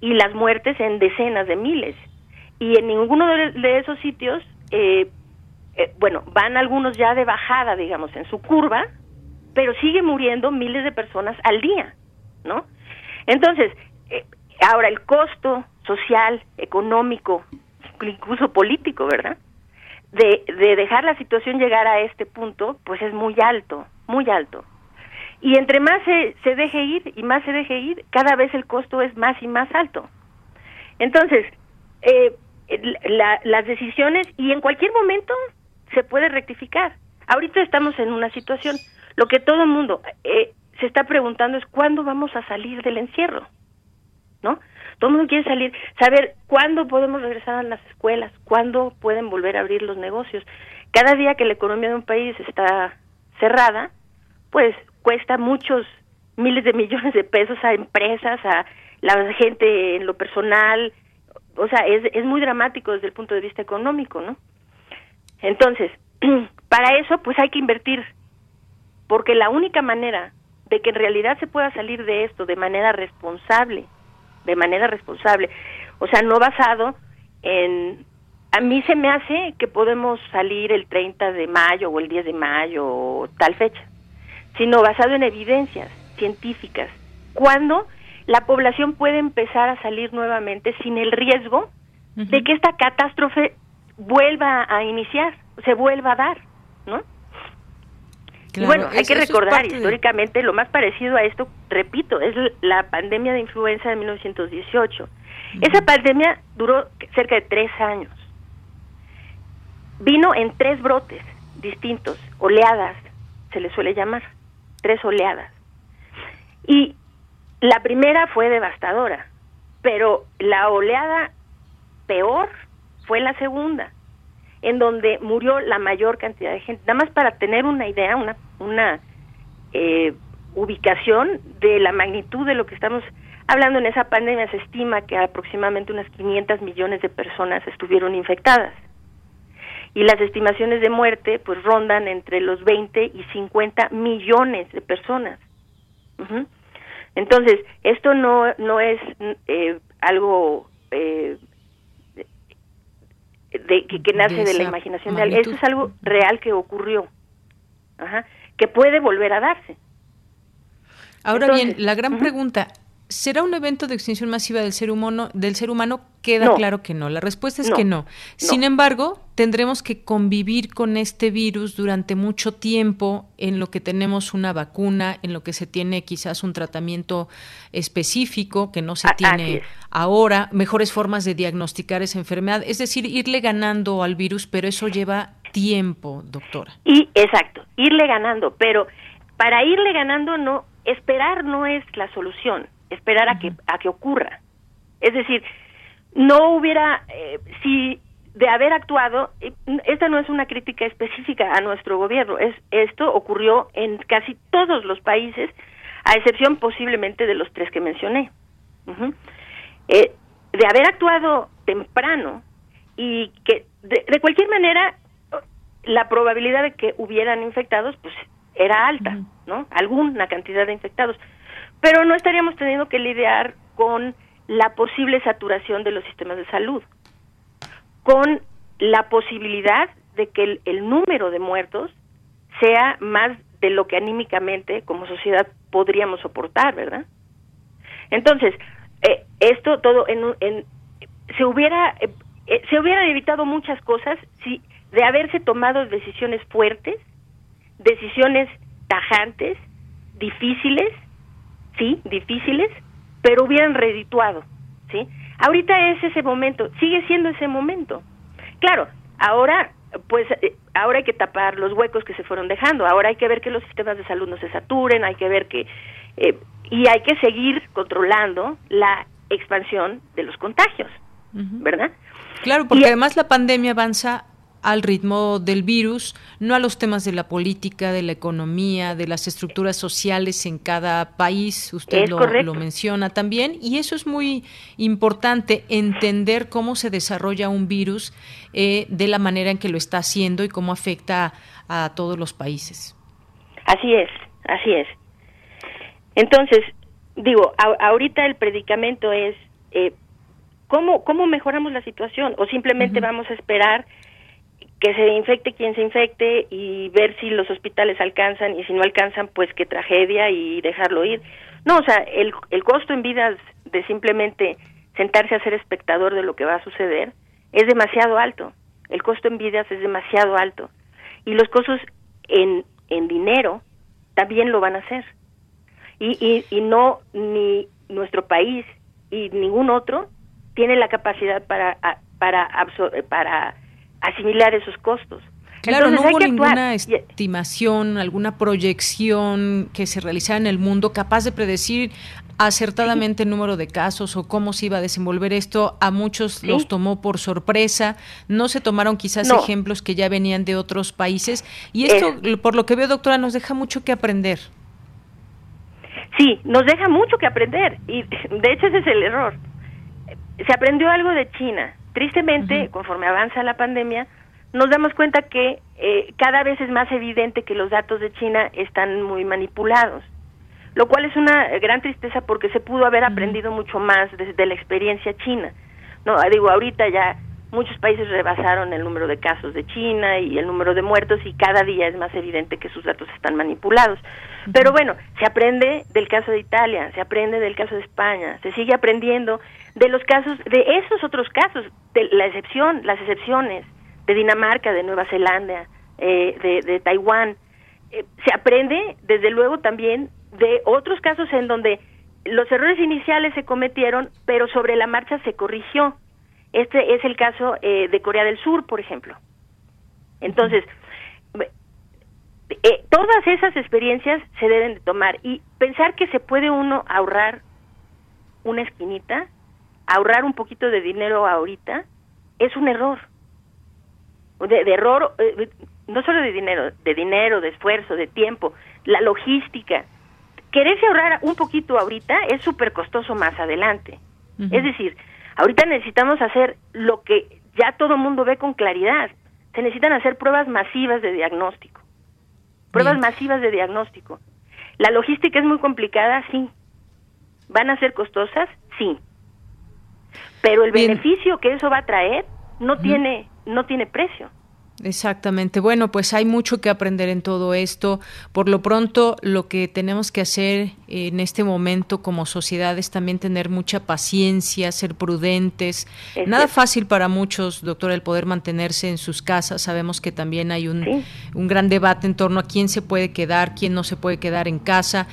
y las muertes en decenas de miles. Y en ninguno de, esos sitios, eh, eh, bueno, van algunos ya de bajada, digamos, en su curva, pero sigue muriendo miles de personas al día, ¿no? Entonces, ahora el costo social, económico, incluso político, ¿verdad? De, de dejar la situación llegar a este punto, pues es muy alto, muy alto. Y entre más se, se deje ir y más se deje ir, cada vez el costo es más y más alto. Entonces, eh, las decisiones, y en cualquier momento se puede rectificar. Ahorita estamos en una situación, lo que todo el mundo eh, se está preguntando es cuándo vamos a salir del encierro, ¿no? Todo el mundo quiere salir, saber cuándo podemos regresar a las escuelas, cuándo pueden volver a abrir los negocios. Cada día que la economía de un país está cerrada, pues cuesta muchos miles de millones de pesos a empresas, a la gente en lo personal, o sea, es, es muy dramático desde el punto de vista económico, ¿no? Entonces, para eso, pues hay que invertir, porque la única manera de que en realidad se pueda salir de esto de manera responsable, de manera responsable, o sea, no basado en... A mí se me hace que podemos salir el 30 de mayo o el 10 de mayo o tal fecha, sino basado en evidencias científicas. ¿Cuándo la población puede empezar a salir nuevamente sin el riesgo de que esta catástrofe vuelva a iniciar, se vuelva a dar, ¿no? Y bueno, hay que recordar históricamente lo más parecido a esto, repito, es la pandemia de influenza de 1918. Esa pandemia duró cerca de tres años. Vino en tres brotes distintos, oleadas, se le suele llamar, tres oleadas. Y la primera fue devastadora, pero la oleada peor fue la segunda, en donde murió la mayor cantidad de gente. Nada más para tener una idea, una, una eh, ubicación de la magnitud de lo que estamos hablando en esa pandemia, se estima que aproximadamente unas 500 millones de personas estuvieron infectadas. Y las estimaciones de muerte pues rondan entre los 20 y 50 millones de personas. Entonces, esto no, no es eh, algo eh, de, que, nace de, la imaginación de alguien, esto es algo real que ocurrió, que puede volver a darse. Ahora bien, la gran pregunta, ¿será un evento de extinción masiva del ser humano? Del ser humano queda claro que no. La respuesta es que no. Sin embargo, tendremos que convivir con este virus durante mucho tiempo en lo que tenemos una vacuna, en lo que se tiene quizás un tratamiento específico que no se tiene ahora, mejores formas de diagnosticar esa enfermedad, es decir, irle ganando al virus, pero eso lleva tiempo, doctora. Y exacto, irle ganando, pero para irle ganando no esperar no es la solución, esperar a que a que ocurra. Es decir, no hubiera eh, si de haber actuado, esta no es una crítica específica a nuestro gobierno, es esto ocurrió en casi todos los países, a excepción posiblemente de los tres que mencioné. eh, de haber actuado temprano y que de, de, cualquier manera la probabilidad de que hubieran infectados pues era alta, ¿no? Alguna cantidad de infectados. Pero no estaríamos teniendo que lidiar con la posible saturación de los sistemas de salud, con la posibilidad de que el, número de muertos sea más de lo que anímicamente como sociedad podríamos soportar, ¿verdad? Entonces, eh, esto todo en, en se hubiera eh, se hubieran evitado muchas cosas si de haberse tomado decisiones fuertes decisiones tajantes, difíciles, sí, difíciles, pero hubieran redituado, ¿sí? Ahorita es ese momento, sigue siendo ese momento. Claro, ahora pues eh, ahora hay que tapar los huecos que se fueron dejando, ahora hay que ver que los sistemas de salud no se saturen, hay que ver que eh, y hay que seguir controlando la expansión de los contagios, ¿verdad? Claro, porque además la pandemia avanza al ritmo del virus, no a los temas de la política, de la economía, de las estructuras sociales en cada país. Usted lo, lo, menciona también. Y eso es muy importante, entender cómo se desarrolla un virus eh, de la manera en que lo está haciendo y cómo afecta a todos los países. Así es, así es. Entonces, digo, ahorita el predicamento es eh, ¿cómo, ¿cómo mejoramos la situación? ¿O simplemente vamos a esperar que se infecte quien se infecte y ver si los hospitales alcanzan y si no alcanzan, pues qué tragedia y dejarlo ir? No, o sea, el, el costo en vidas de simplemente sentarse a ser espectador de lo que va a suceder es demasiado alto. El costo en vidas es demasiado alto. Y los costos en, en dinero también lo van a hacer. Y, y, y no ni nuestro país y ningún otro tiene la capacidad para para para asimilar esos costos. Claro, no hubo ninguna estimación, alguna proyección que se realizara en el mundo capaz de predecir acertadamente el número de casos o cómo se iba a desenvolver esto. A muchos los tomó por sorpresa. No se tomaron quizás ejemplos que ya venían de otros países. Y esto, por lo que veo, doctora, nos deja mucho que aprender. Sí, nos deja mucho que aprender. Y de hecho ese es el error. Se aprendió algo de China. Tristemente, conforme avanza la pandemia, nos damos cuenta que eh, cada vez es más evidente que los datos de China están muy manipulados, lo cual es una gran tristeza porque se pudo haber aprendido mucho más desde la experiencia china. No, digo, ahorita ya muchos países rebasaron el número de casos de China y el número de muertos y cada día es más evidente que sus datos están manipulados. Pero bueno, se aprende del caso de Italia, se aprende del caso de España, se sigue aprendiendo de los casos, de esos otros casos, de la excepción, las excepciones de Dinamarca, de Nueva Zelanda, eh, de, Taiwán. Eh, se aprende, desde luego, también de otros casos en donde los errores iniciales se cometieron, pero sobre la marcha se corrigió. Este es el caso eh, de Corea del Sur, por ejemplo. Entonces, eh, todas esas experiencias se deben de tomar y pensar que se puede uno ahorrar una esquinita, ahorrar un poquito de dinero ahorita, es un error. De, error, eh, no solo de dinero, de dinero, de esfuerzo, de tiempo, la logística. Quererse ahorrar un poquito ahorita es súper costoso más adelante. Es decir, Ahorita necesitamos hacer lo que ya todo el mundo ve con claridad. Se necesitan hacer pruebas masivas de diagnóstico. Pruebas masivas de diagnóstico. La logística es muy complicada, sí. ¿Van a ser costosas? Sí. Pero el beneficio que eso va a traer no tiene no tiene precio. Exactamente. Bueno, pues hay mucho que aprender en todo esto. Por lo pronto, lo que tenemos que hacer en este momento como sociedad es también tener mucha paciencia, ser prudentes. Nada fácil para muchos, doctora, el poder mantenerse en sus casas. Sabemos que también hay un, un gran debate en torno a quién se puede quedar, quién no se puede quedar en casa.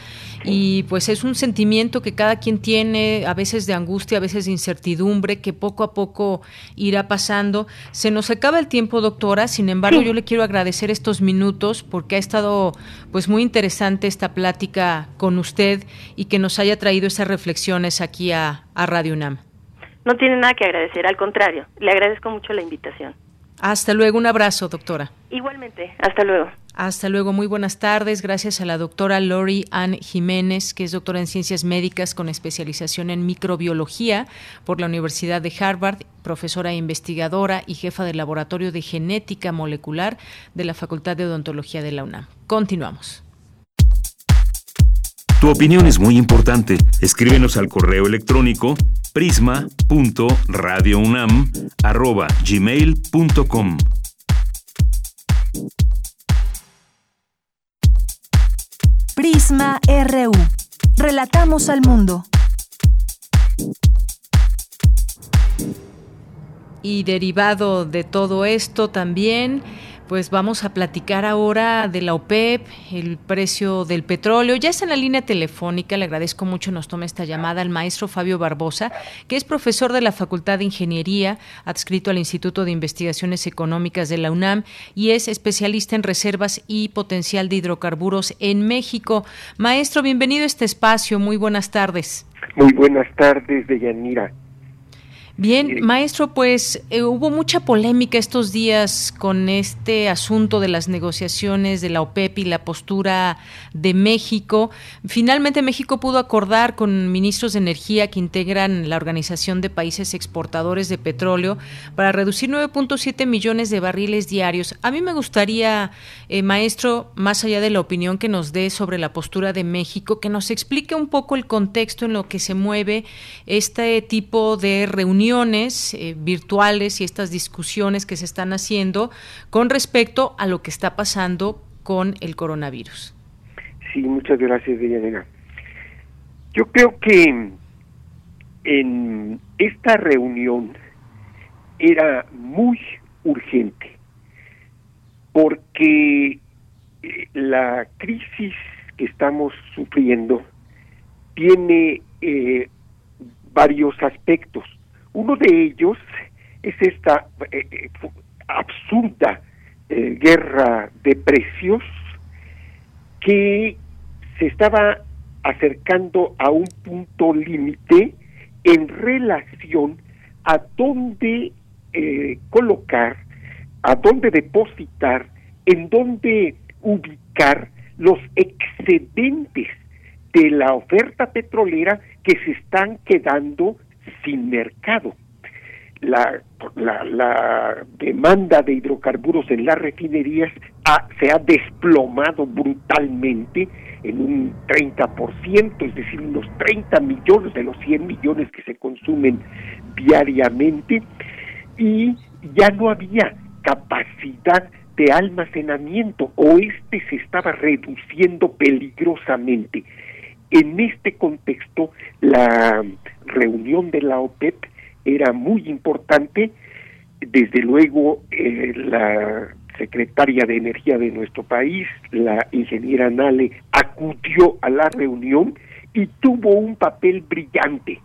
Y pues es un sentimiento que cada quien tiene, a veces de angustia, a veces de incertidumbre, que poco a poco irá pasando. Se nos acaba el tiempo, doctora sin embargo, yo le quiero agradecer estos minutos porque ha estado pues muy interesante esta plática con usted y que nos haya traído esas reflexiones aquí a, a Radio UNAM. No tiene nada que agradecer, al contrario, le agradezco mucho la invitación. Hasta luego, un abrazo, doctora. Igualmente, hasta luego. Hasta luego, muy buenas tardes. Gracias a la doctora Lori Ann Jiménez, que es doctora en ciencias médicas con especialización en microbiología por la Universidad de Harvard, profesora e investigadora y jefa del Laboratorio de Genética Molecular de la Facultad de Odontología de la UNAM. Continuamos. Tu opinión es muy importante. Escríbenos al correo electrónico prisma.radiounam@gmail.com. Prisma RU. Relatamos al mundo. Y derivado de todo esto también pues vamos a platicar ahora de la OPEP, el precio del petróleo. Ya está en la línea telefónica, le agradezco mucho, nos toma esta llamada al maestro Fabio Barbosa, que es profesor de la Facultad de Ingeniería, adscrito al Instituto de Investigaciones Económicas de la UNAM y es especialista en reservas y potencial de hidrocarburos en México. Maestro, bienvenido a este espacio, muy buenas tardes. Muy buenas tardes, Deyanira. Bien, maestro, pues eh, hubo mucha polémica estos días con este asunto de las negociaciones de la OPEP y la postura de México. Finalmente México pudo acordar con ministros de energía que integran la Organización de Países Exportadores de Petróleo para reducir 9.7 millones de barriles diarios. A mí me gustaría, eh, maestro, más allá de la opinión que nos dé sobre la postura de México, que nos explique un poco el contexto en lo que se mueve este tipo de reunión eh, virtuales y estas discusiones que se están haciendo con respecto a lo que está pasando con el coronavirus. Sí, muchas gracias, Deyanira. Yo creo que en esta reunión era muy urgente porque eh, la crisis que estamos sufriendo tiene eh, varios aspectos. Uno de ellos es esta eh, eh, absurda eh, guerra de precios que se estaba acercando a un punto límite en relación a dónde colocar, a dónde depositar, en dónde ubicar los excedentes de la oferta petrolera que se están quedando sin mercado. La, demanda de hidrocarburos en las refinerías se ha desplomado brutalmente en un 30%, es decir, unos 30 millones de los 100 millones que se consumen diariamente, y ya no había capacidad de almacenamiento o este se estaba reduciendo peligrosamente. En este contexto, la reunión de la OPEP era muy importante. Desde luego, eh, la secretaria de Energía de nuestro país, la ingeniera Nale, acudió a la reunión y tuvo un papel brillante.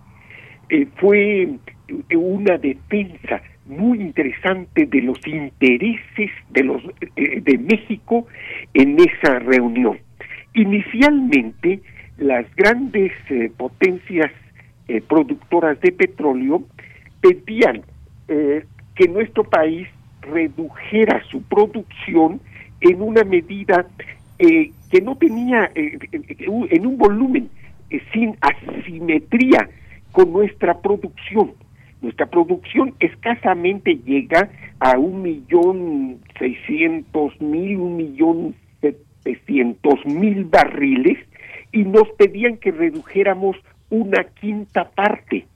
Eh, fue una defensa muy interesante de los intereses de los eh, de México en esa reunión. Inicialmente las grandes eh, potencias eh, productoras de petróleo pedían eh, que nuestro país redujera su producción en una medida que no tenía en un volumen sin asimetría con nuestra producción. Nuestra producción escasamente llega a un millón seiscientos mil, un millón setecientos mil barriles y nos pedían que redujéramos una quinta parte.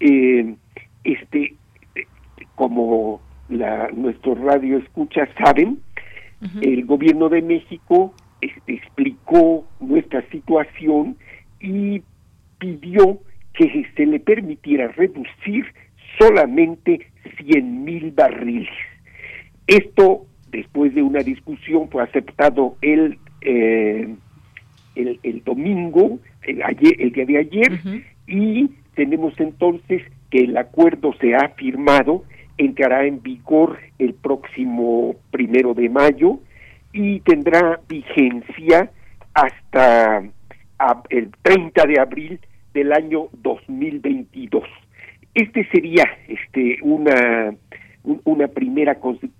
Eh, este, como la, nuestros radio escucha saben, el gobierno de México este, explicó nuestra situación y pidió que se le permitiera reducir solamente 100 mil barriles. Esto, después de una discusión, fue aceptado el eh, el, domingo, el, ayer, el día de ayer, y tenemos entonces que el acuerdo se ha firmado, entrará en vigor el próximo primero de mayo y tendrá vigencia hasta el 30 de abril del año 2022. Este sería este una una primera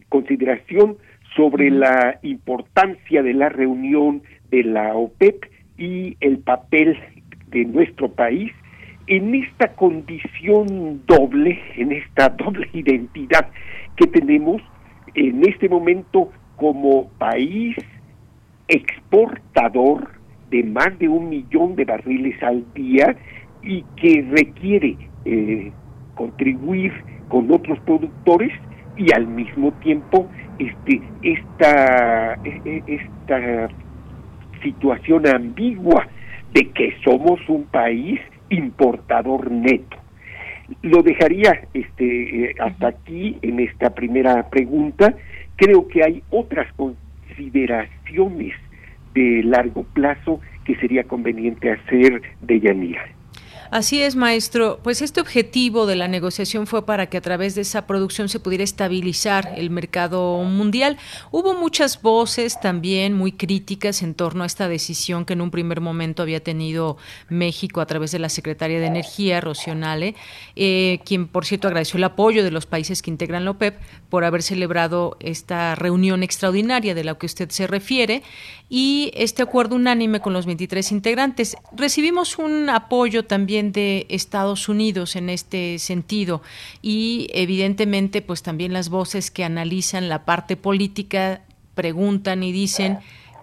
consideración sobre la importancia de la reunión de la OPEP y el papel de nuestro país en esta condición doble, en esta doble identidad que tenemos en este momento como país exportador de más de un millón de barriles al día y que requiere eh, contribuir con otros productores y al mismo tiempo este esta e, e, esta situación ambigua de que somos un país importador neto. Lo dejaría este, eh, hasta aquí en esta primera pregunta. Creo que hay otras consideraciones de largo plazo que sería conveniente hacer de Yanira. Así es, maestro. Pues este objetivo de la negociación fue para que a través de esa producción se pudiera estabilizar el mercado mundial. Hubo muchas voces también muy críticas en torno a esta decisión que en un primer momento había tenido México a través de la secretaria de Energía, Rocío eh, quien por cierto agradeció el apoyo de los países que integran la OPEP por haber celebrado esta reunión extraordinaria de la que usted se refiere y este acuerdo unánime con los 23 integrantes. Recibimos un apoyo también de Estados Unidos en este sentido y evidentemente pues también las voces que analizan la parte política preguntan y dicen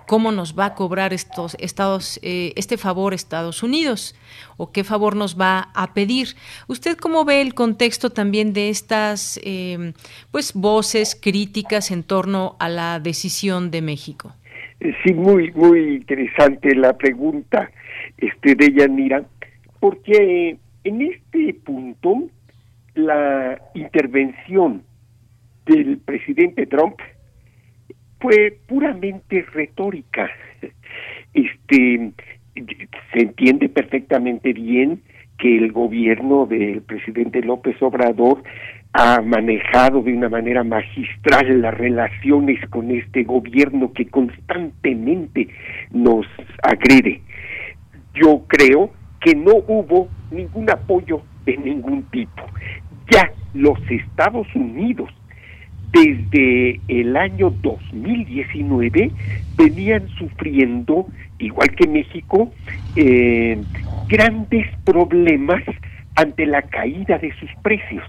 cómo nos va a cobrar estos estados eh, este favor Estados Unidos o qué favor nos va a pedir. ¿Usted cómo ve el contexto también de estas eh, pues voces críticas en torno a la decisión de México? Sí, muy, muy interesante la pregunta este, de Yanira, porque en este punto la intervención del presidente Trump fue puramente retórica. Este se entiende perfectamente bien que el gobierno del presidente López Obrador ha manejado de una manera magistral las relaciones con este gobierno que constantemente nos agrede. Yo creo que no hubo ningún apoyo de ningún tipo. Ya los Estados Unidos desde el año 2019 venían sufriendo, igual que México, eh, grandes problemas ante la caída de sus precios.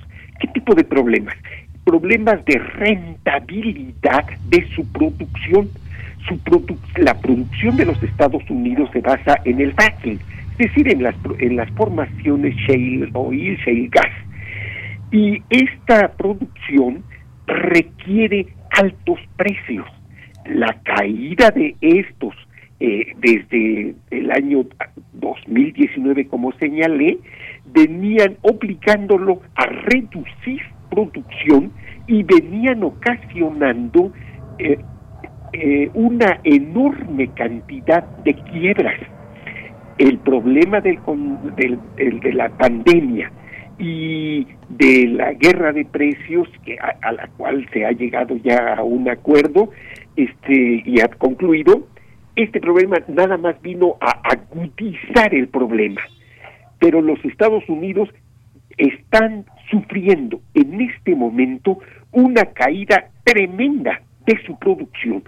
¿Qué tipo de problemas? Problemas de rentabilidad de su producción. Su la producción de los Estados Unidos se basa en el fracking, es decir, en las, en las formaciones shale oil, shale gas. Y esta producción requiere altos precios. La caída de estos eh, desde el año 2019, como señalé, venían obligándolo a reducir producción y venían ocasionando eh, eh, una enorme cantidad de quiebras. El problema del, de la pandemia y de la guerra de precios que a, la cual se ha llegado ya a un acuerdo este y ha concluido este problema nada más vino a agudizar el problema pero los Estados Unidos están sufriendo en este momento una caída tremenda de su producción.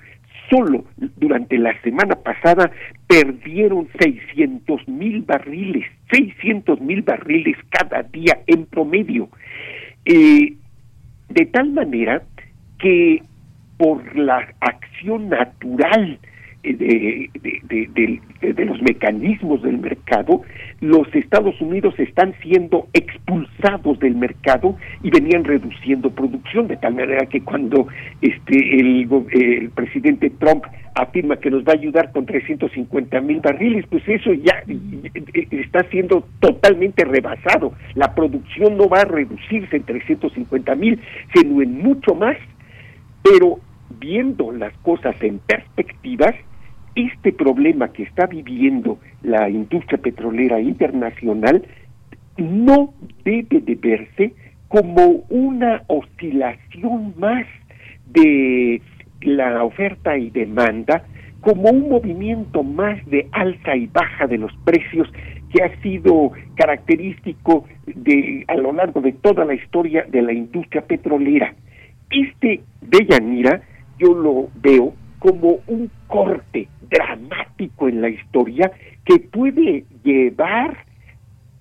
Solo durante la semana pasada perdieron 600 mil barriles, 600 mil barriles cada día en promedio. Eh, de tal manera que por la acción natural de, de, los mecanismos del mercado, los Estados Unidos están siendo expulsados del mercado y venían reduciendo producción, de tal manera que cuando este el, el presidente Trump afirma que nos va a ayudar con 350 mil barriles, pues eso ya está siendo totalmente rebasado. La producción no va a reducirse en 350 mil, sino en mucho más, pero viendo las cosas en perspectivas, este problema que está viviendo la industria petrolera internacional no debe de verse como una oscilación más de la oferta y demanda, como un movimiento más de alza y baja de los precios que ha sido característico de a lo largo de toda la historia de la industria petrolera. Este de Yanira yo lo veo como un corte dramático en la historia que puede llevar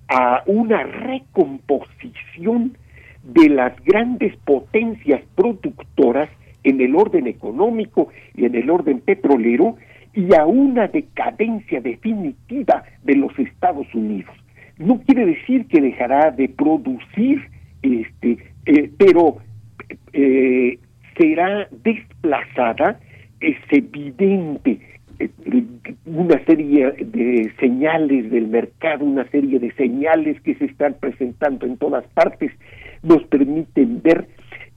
a una recomposición de las grandes potencias productoras en el orden económico y en el orden petrolero y a una decadencia definitiva de los Estados Unidos. No quiere decir que dejará de producir, este, eh, pero eh, será desplazada, es evidente una serie de señales del mercado, una serie de señales que se están presentando en todas partes, nos permiten ver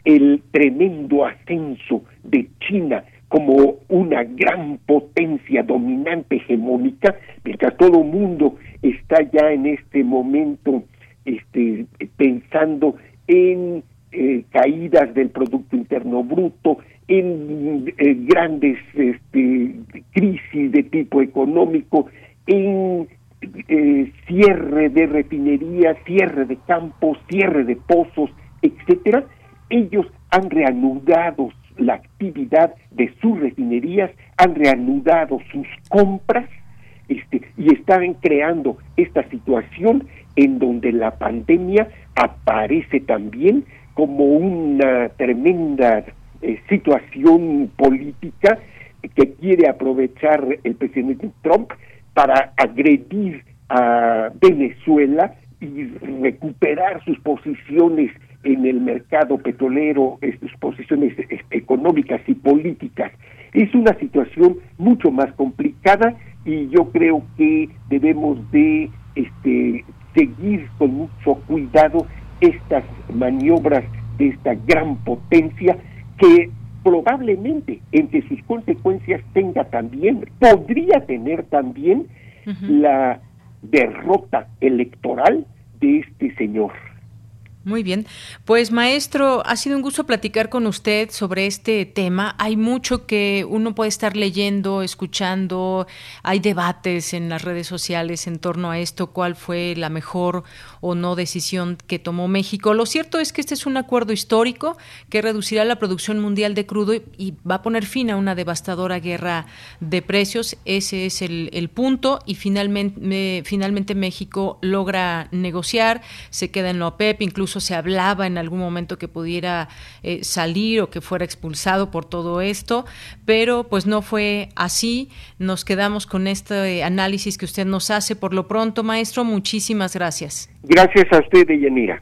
el tremendo ascenso de China como una gran potencia dominante hegemónica, mientras todo el mundo está ya en este momento este, pensando en eh, caídas del Producto Interno Bruto, en eh, grandes este, crisis de tipo económico, en eh, cierre de refinerías, cierre de campos, cierre de pozos, etcétera, ellos han reanudado la actividad de sus refinerías, han reanudado sus compras este, y están creando esta situación en donde la pandemia aparece también como una tremenda eh, situación política que quiere aprovechar el presidente Trump para agredir a Venezuela y recuperar sus posiciones en el mercado petrolero, sus posiciones económicas y políticas. Es una situación mucho más complicada y yo creo que debemos de este, seguir con mucho cuidado estas maniobras de esta gran potencia que probablemente entre sus consecuencias tenga también, podría tener también la derrota electoral de este señor. Muy bien. Pues maestro, ha sido un gusto platicar con usted sobre este tema. Hay mucho que uno puede estar leyendo, escuchando. Hay debates en las redes sociales en torno a esto, cuál fue la mejor o no decisión que tomó México. Lo cierto es que este es un acuerdo histórico que reducirá la producción mundial de crudo y, va a poner fin a una devastadora guerra de precios. Ese es el, punto y finalmente, finalmente México logra negociar, se queda en la OPEP, incluso se hablaba en algún momento que pudiera eh, salir o que fuera expulsado por todo esto, pero pues no fue así. Nos quedamos con este análisis que usted nos hace. Por lo pronto, maestro, muchísimas gracias. Gracias a usted, Deyanira.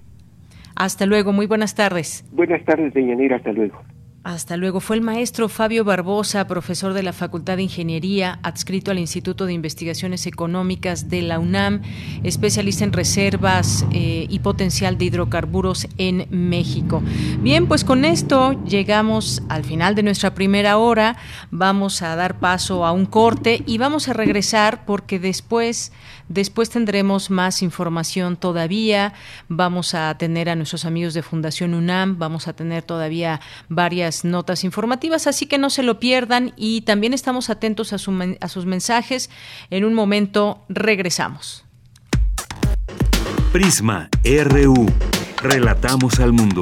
Hasta luego, muy buenas tardes. Buenas tardes, Deyanira, hasta luego. Hasta luego. Fue el maestro Fabio Barbosa, profesor de la Facultad de Ingeniería, adscrito al Instituto de Investigaciones Económicas de la UNAM, especialista en reservas eh, y potencial de hidrocarburos en México. Bien, pues con esto llegamos al final de nuestra primera hora. Vamos a dar paso a un corte y vamos a regresar porque después Después tendremos más información todavía. Vamos a tener a nuestros amigos de Fundación UNAM, vamos a tener todavía varias notas informativas, así que no se lo pierdan y también estamos atentos a, sus mensajes. En un momento regresamos. Prisma RU. Relatamos al mundo.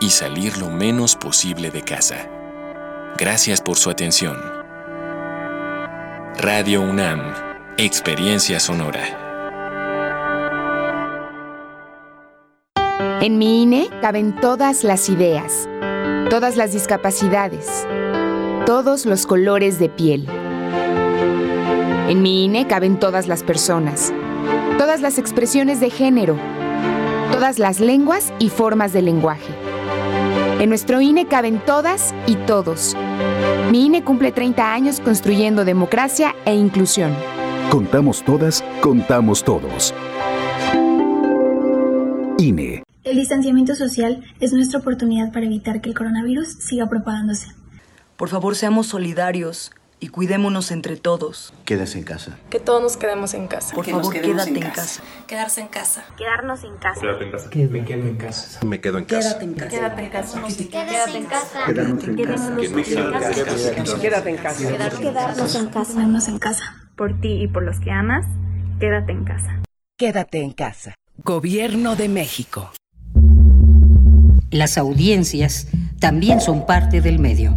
y salir lo menos posible de casa. Gracias por su atención. Radio UNAM, Experiencia Sonora. En mi INE caben todas las ideas, todas las discapacidades, todos los colores de piel. En mi INE caben todas las personas, todas las expresiones de género, todas las lenguas y formas de lenguaje. En nuestro INE caben todas y todos. Mi INE cumple 30 años construyendo democracia e inclusión. Contamos todas, contamos todos. INE. El distanciamiento social es nuestra oportunidad para evitar que el coronavirus siga propagándose. Por favor, seamos solidarios y cuidémonos entre todos. Quédese en casa. Que todos nos quedemos en casa. Por favor, quédate en casa. Quedarse en casa. Quedarnos en casa. Quédate en casa. Me quedo en casa. Me quedo en casa. Quédate en casa. Quédate en casa. Quédate en casa. Quedarnos en casa. Quédate en casa. Quedarnos en casa. Quedarnos en casa. Por ti y por los que amas, quédate en casa. Quédate en casa. Gobierno de México. Las audiencias también son parte del medio.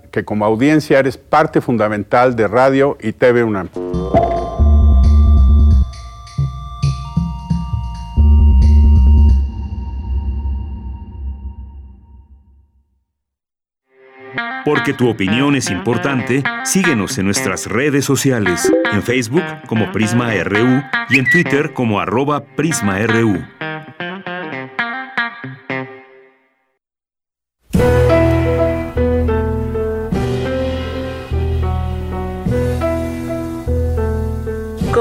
que como audiencia eres parte fundamental de Radio y TV UNAM. Porque tu opinión es importante, síguenos en nuestras redes sociales, en Facebook como Prisma RU y en Twitter como arroba PrismaRU.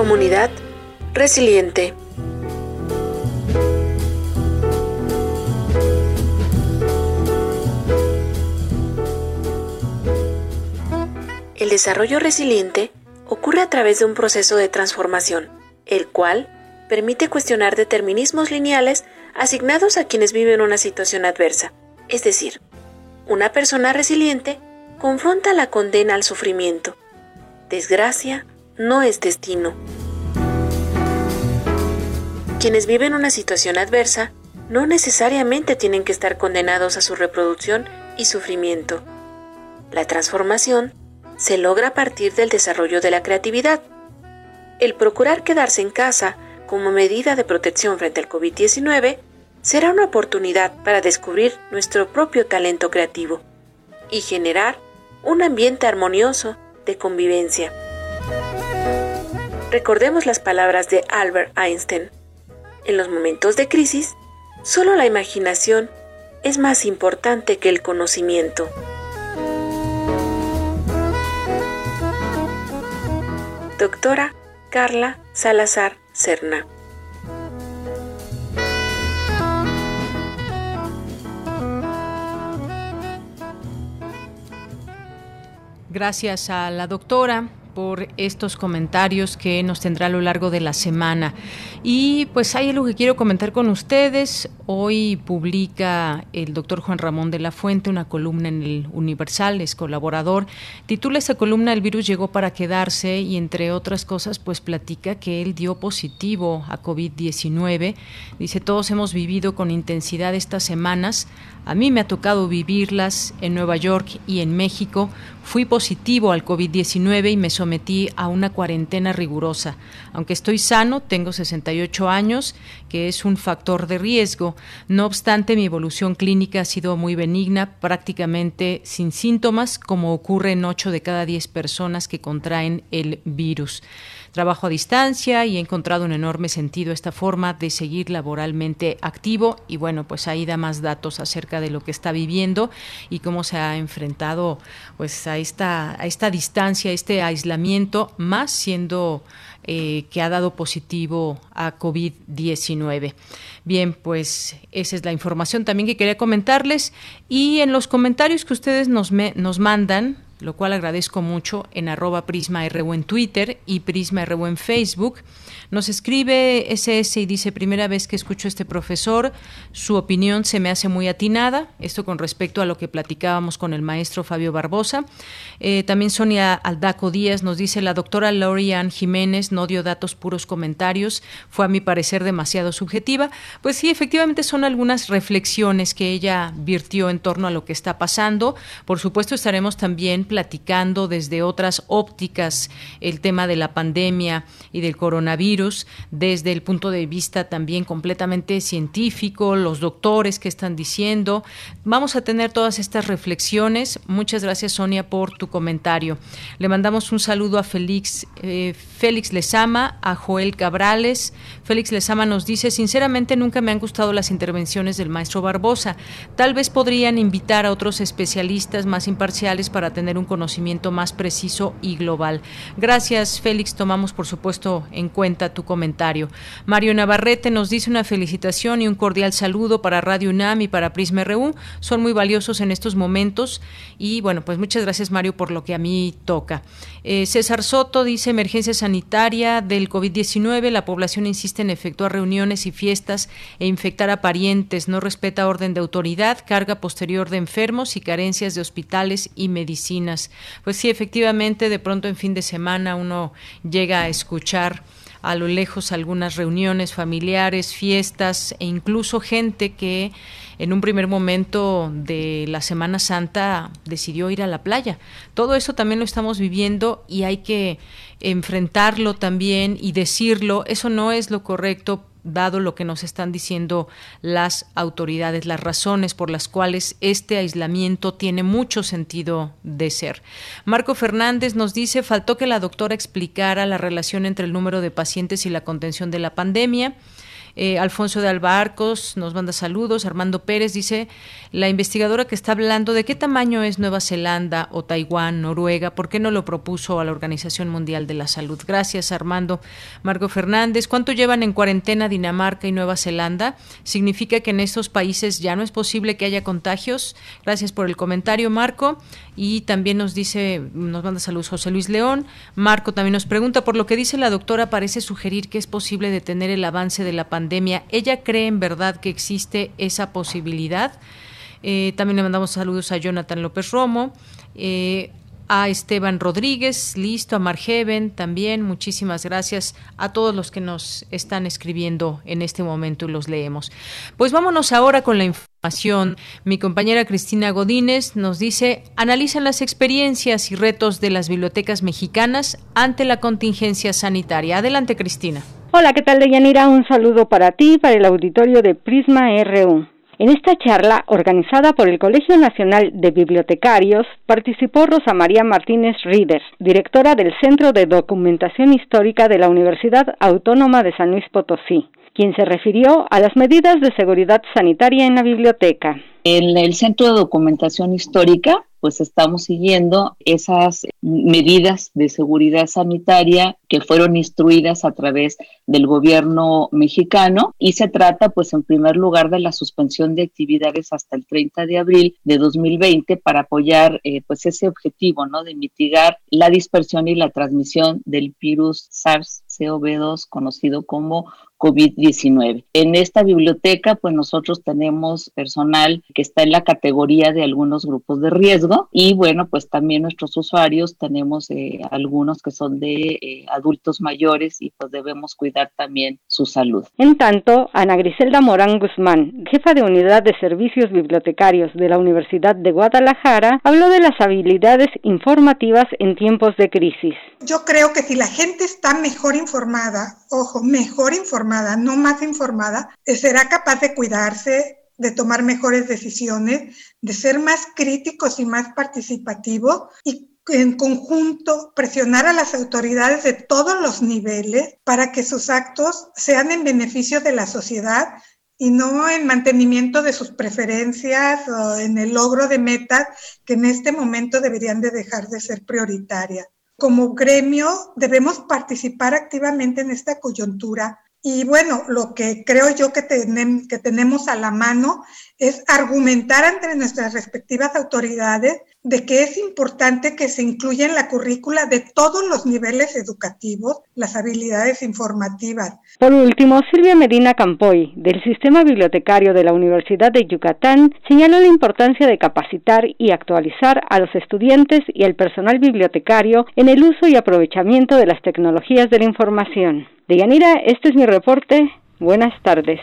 Comunidad resiliente. El desarrollo resiliente ocurre a través de un proceso de transformación, el cual permite cuestionar determinismos lineales asignados a quienes viven una situación adversa. Es decir, una persona resiliente confronta la condena al sufrimiento. Desgracia no es destino. Quienes viven una situación adversa no necesariamente tienen que estar condenados a su reproducción y sufrimiento. La transformación se logra a partir del desarrollo de la creatividad. El procurar quedarse en casa como medida de protección frente al COVID-19 será una oportunidad para descubrir nuestro propio talento creativo y generar un ambiente armonioso de convivencia. Recordemos las palabras de Albert Einstein. En los momentos de crisis, solo la imaginación es más importante que el conocimiento. Doctora Carla Salazar Cerna. Gracias a la doctora por estos comentarios que nos tendrá a lo largo de la semana. Y pues hay algo que quiero comentar con ustedes. Hoy publica el doctor Juan Ramón de la Fuente una columna en el Universal, es colaborador. Titula esa columna El virus llegó para quedarse y entre otras cosas pues platica que él dio positivo a COVID-19. Dice, todos hemos vivido con intensidad estas semanas. A mí me ha tocado vivirlas en Nueva York y en México. Fui positivo al COVID-19 y me sometí a una cuarentena rigurosa. Aunque estoy sano, tengo 68 años, que es un factor de riesgo. No obstante, mi evolución clínica ha sido muy benigna, prácticamente sin síntomas, como ocurre en 8 de cada 10 personas que contraen el virus trabajo a distancia y he encontrado un enorme sentido esta forma de seguir laboralmente activo y bueno, pues ahí da más datos acerca de lo que está viviendo y cómo se ha enfrentado pues a esta, a esta distancia, a este aislamiento, más siendo eh, que ha dado positivo a COVID-19. Bien, pues esa es la información también que quería comentarles y en los comentarios que ustedes nos, nos mandan, lo cual agradezco mucho en arroba Prisma RU en Twitter y Prisma RU en Facebook. Nos escribe SS y dice, primera vez que escucho a este profesor, su opinión se me hace muy atinada, esto con respecto a lo que platicábamos con el maestro Fabio Barbosa. Eh, también Sonia Aldaco Díaz nos dice, la doctora Lorian Jiménez no dio datos puros comentarios, fue a mi parecer demasiado subjetiva. Pues sí, efectivamente son algunas reflexiones que ella virtió en torno a lo que está pasando. Por supuesto estaremos también platicando desde otras ópticas el tema de la pandemia y del coronavirus, desde el punto de vista también completamente científico, los doctores que están diciendo. Vamos a tener todas estas reflexiones. Muchas gracias, Sonia, por tu comentario. Le mandamos un saludo a Félix, eh, Félix Lezama, a Joel Cabrales. Félix Lezama nos dice, sinceramente nunca me han gustado las intervenciones del maestro Barbosa. Tal vez podrían invitar a otros especialistas más imparciales para tener un conocimiento más preciso y global. Gracias, Félix. Tomamos, por supuesto, en cuenta tu comentario. Mario Navarrete nos dice una felicitación y un cordial saludo para Radio UNAM y para Prisma RU. Son muy valiosos en estos momentos y, bueno, pues muchas gracias, Mario, por lo que a mí toca. Eh, César Soto dice emergencia sanitaria del COVID-19. La población insiste en efectuar reuniones y fiestas e infectar a parientes. No respeta orden de autoridad, carga posterior de enfermos y carencias de hospitales y medicinas. Pues sí, efectivamente, de pronto en fin de semana uno llega a escuchar a lo lejos algunas reuniones familiares, fiestas e incluso gente que en un primer momento de la Semana Santa decidió ir a la playa. Todo eso también lo estamos viviendo y hay que enfrentarlo también y decirlo. Eso no es lo correcto dado lo que nos están diciendo las autoridades, las razones por las cuales este aislamiento tiene mucho sentido de ser. Marco Fernández nos dice, faltó que la doctora explicara la relación entre el número de pacientes y la contención de la pandemia. Eh, Alfonso de Albarcos nos manda saludos. Armando Pérez dice, la investigadora que está hablando de qué tamaño es Nueva Zelanda o Taiwán, Noruega, ¿por qué no lo propuso a la Organización Mundial de la Salud? Gracias, Armando. Marco Fernández, ¿cuánto llevan en cuarentena Dinamarca y Nueva Zelanda? ¿Significa que en estos países ya no es posible que haya contagios? Gracias por el comentario, Marco. Y también nos dice, nos manda saludos José Luis León. Marco también nos pregunta, por lo que dice la doctora, parece sugerir que es posible detener el avance de la pandemia ¿Ella cree en verdad que existe esa posibilidad? Eh, también le mandamos saludos a Jonathan López Romo. Eh, a Esteban Rodríguez, listo, a Margeven también, muchísimas gracias a todos los que nos están escribiendo en este momento y los leemos. Pues vámonos ahora con la información. Mi compañera Cristina Godínez nos dice, analizan las experiencias y retos de las bibliotecas mexicanas ante la contingencia sanitaria. Adelante, Cristina. Hola, ¿qué tal, Deyanira? Un saludo para ti, para el auditorio de Prisma RU. En esta charla, organizada por el Colegio Nacional de Bibliotecarios, participó Rosa María Martínez Rieder, directora del Centro de Documentación Histórica de la Universidad Autónoma de San Luis Potosí, quien se refirió a las medidas de seguridad sanitaria en la biblioteca. En el Centro de Documentación Histórica, pues estamos siguiendo esas medidas de seguridad sanitaria que fueron instruidas a través del gobierno mexicano y se trata pues en primer lugar de la suspensión de actividades hasta el 30 de abril de 2020 para apoyar eh, pues ese objetivo, ¿no? De mitigar la dispersión y la transmisión del virus SARS-CoV-2 conocido como COVID-19. En esta biblioteca, pues nosotros tenemos personal que está en la categoría de algunos grupos de riesgo y bueno, pues también nuestros usuarios tenemos eh, algunos que son de eh, adultos mayores y pues debemos cuidar también su salud. En tanto, Ana Griselda Morán Guzmán, jefa de unidad de servicios bibliotecarios de la Universidad de Guadalajara, habló de las habilidades informativas en tiempos de crisis. Yo creo que si la gente está mejor informada, ojo, mejor informada, no más informada, eh, será capaz de cuidarse, de tomar mejores decisiones, de ser más críticos y más participativos y en conjunto presionar a las autoridades de todos los niveles para que sus actos sean en beneficio de la sociedad y no en mantenimiento de sus preferencias o en el logro de metas que en este momento deberían de dejar de ser prioritarias. Como gremio debemos participar activamente en esta coyuntura y bueno, lo que creo yo que, que tenemos a la mano es argumentar ante nuestras respectivas autoridades de que es importante que se incluya en la currícula de todos los niveles educativos las habilidades informativas. Por último, Silvia Medina Campoy, del Sistema Bibliotecario de la Universidad de Yucatán, señaló la importancia de capacitar y actualizar a los estudiantes y al personal bibliotecario en el uso y aprovechamiento de las tecnologías de la información. De Yanira, este es mi reporte. Buenas tardes.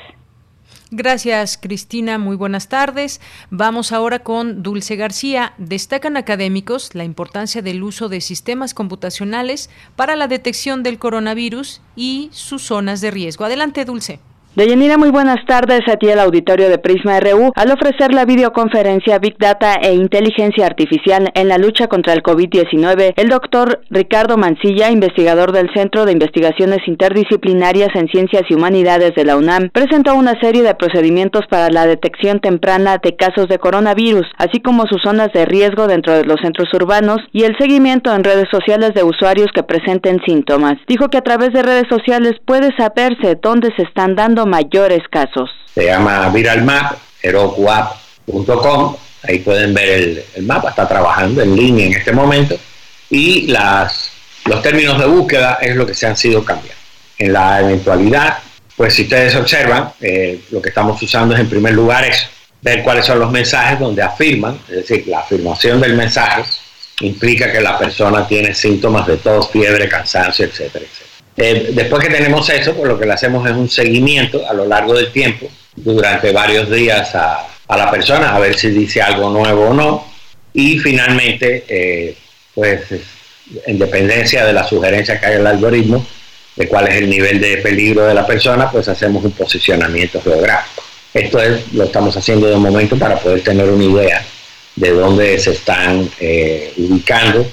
Gracias, Cristina. Muy buenas tardes. Vamos ahora con Dulce García. Destacan académicos la importancia del uso de sistemas computacionales para la detección del coronavirus y sus zonas de riesgo. Adelante, Dulce. Deyanira, muy buenas tardes a ti el auditorio de Prisma RU. Al ofrecer la videoconferencia Big Data e Inteligencia Artificial en la lucha contra el COVID-19, el doctor Ricardo Mancilla, investigador del Centro de Investigaciones Interdisciplinarias en Ciencias y Humanidades de la UNAM, presentó una serie de procedimientos para la detección temprana de casos de coronavirus, así como sus zonas de riesgo dentro de los centros urbanos y el seguimiento en redes sociales de usuarios que presenten síntomas. Dijo que a través de redes sociales puede saberse dónde se están dando mayores casos. Se llama ViralMap, herokuapp.com, ahí pueden ver el, mapa, está trabajando en línea en este momento, y las, los términos de búsqueda es lo que se han sido cambiando. En la eventualidad, pues si ustedes observan, eh, lo que estamos usando es en primer lugar es ver cuáles son los mensajes donde afirman, es decir, la afirmación del mensaje implica que la persona tiene síntomas de tos, fiebre, cansancio, etcétera, etcétera. Eh, después que tenemos eso, pues lo que le hacemos es un seguimiento a lo largo del tiempo, durante varios días a, la persona, a ver si dice algo nuevo o no. Y finalmente, eh, pues en dependencia de la sugerencia que en el algoritmo, de cuál es el nivel de peligro de la persona, pues hacemos un posicionamiento geográfico. Esto es, lo estamos haciendo de momento para poder tener una idea de dónde se están eh, ubicando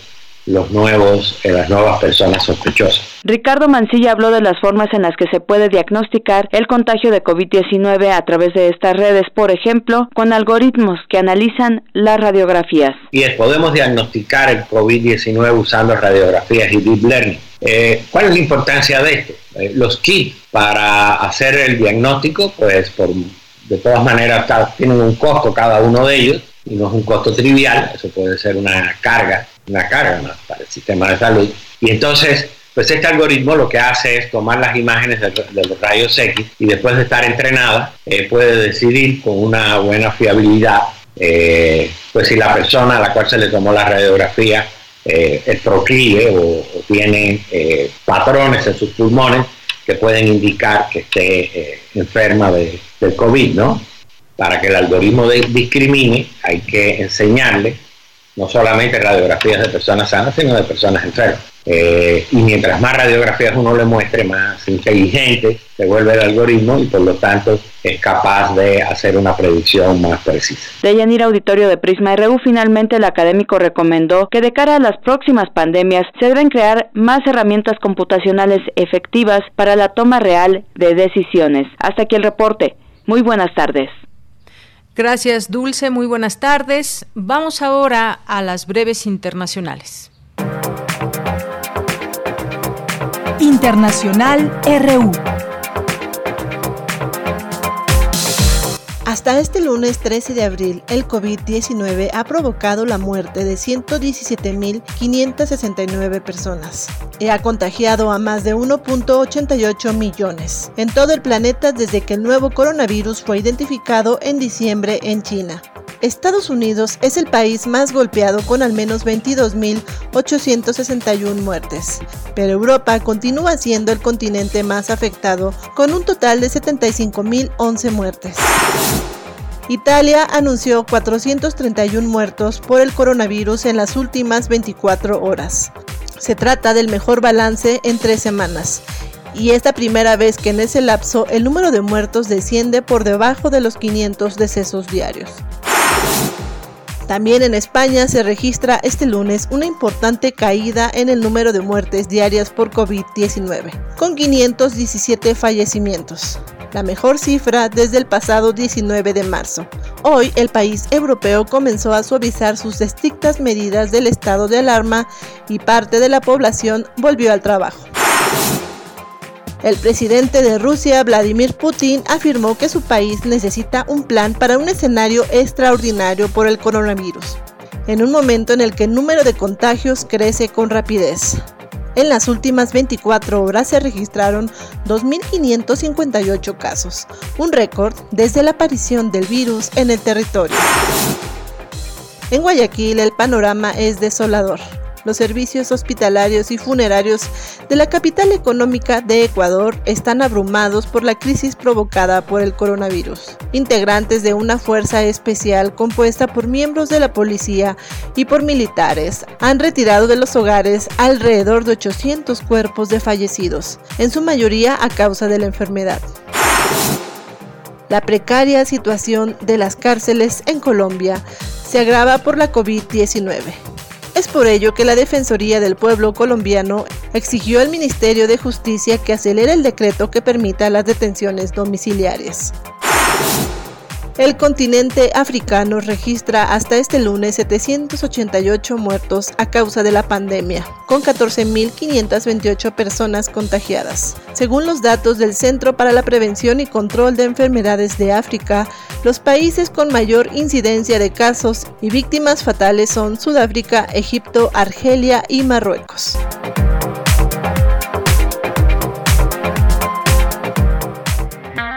los nuevos, las nuevas personas sospechosas. Ricardo Mancilla habló de las formas en las que se puede diagnosticar el contagio de COVID-19 a través de estas redes, por ejemplo, con algoritmos que analizan las radiografías. Y podemos diagnosticar el COVID-19 usando radiografías y deep learning. Eh, ¿Cuál es la importancia de esto? Eh, los kits para hacer el diagnóstico, pues por, de todas maneras tienen un costo cada uno de ellos y no es un costo trivial, eso puede ser una carga una carga más para el sistema de salud. Y entonces, pues este algoritmo lo que hace es tomar las imágenes de, los rayos X y después de estar entrenada, eh, puede decidir con una buena fiabilidad, eh, pues si la persona a la cual se le tomó la radiografía eh, es proclive o, tiene patrones en sus pulmones que pueden indicar que esté enferma de, del COVID, ¿no? Para que el algoritmo discrimine, hay que enseñarle no solamente radiografías de personas sanas, sino de personas enfermas. Eh, y mientras más radiografías uno le muestre, más inteligente se vuelve el algoritmo y por lo tanto es capaz de hacer una predicción más precisa. De Yanir Auditorio de Prisma RU, finalmente el académico recomendó que de cara a las próximas pandemias se deben crear más herramientas computacionales efectivas para la toma real de decisiones. Hasta aquí el reporte. Muy buenas tardes. Gracias, Dulce. Muy buenas tardes. Vamos ahora a las breves internacionales. Internacional RU. Hasta este lunes 13 de abril, el COVID-19 ha provocado la muerte de 117.569 personas y ha contagiado a más de 1.88 millones en todo el planeta desde que el nuevo coronavirus fue identificado en diciembre en China. Estados Unidos es el país más golpeado con al menos 22.861 muertes, pero Europa continúa siendo el continente más afectado con un total de 75.011 muertes. Italia anunció 431 muertos por el coronavirus en las últimas 24 horas. Se trata del mejor balance en tres semanas y es la primera vez que en ese lapso el número de muertos desciende por debajo de los 500 decesos diarios. También en España se registra este lunes una importante caída en el número de muertes diarias por COVID-19, con 517 fallecimientos, la mejor cifra desde el pasado 19 de marzo. Hoy el país europeo comenzó a suavizar sus estrictas medidas del estado de alarma y parte de la población volvió al trabajo. El presidente de Rusia, Vladimir Putin, afirmó que su país necesita un plan para un escenario extraordinario por el coronavirus, en un momento en el que el número de contagios crece con rapidez. En las últimas 24 horas se registraron 2.558 casos, un récord desde la aparición del virus en el territorio. En Guayaquil el panorama es desolador. Los servicios hospitalarios y funerarios de la capital económica de Ecuador están abrumados por la crisis provocada por el coronavirus. Integrantes de una fuerza especial compuesta por miembros de la policía y por militares han retirado de los hogares alrededor de 800 cuerpos de fallecidos, en su mayoría a causa de la enfermedad. La precaria situación de las cárceles en Colombia se agrava por la COVID-19. Es por ello que la Defensoría del Pueblo colombiano exigió al Ministerio de Justicia que acelere el decreto que permita las detenciones domiciliarias. El continente africano registra hasta este lunes 788 muertos a causa de la pandemia, con 14.528 personas contagiadas. Según los datos del Centro para la Prevención y Control de Enfermedades de África, los países con mayor incidencia de casos y víctimas fatales son Sudáfrica, Egipto, Argelia y Marruecos.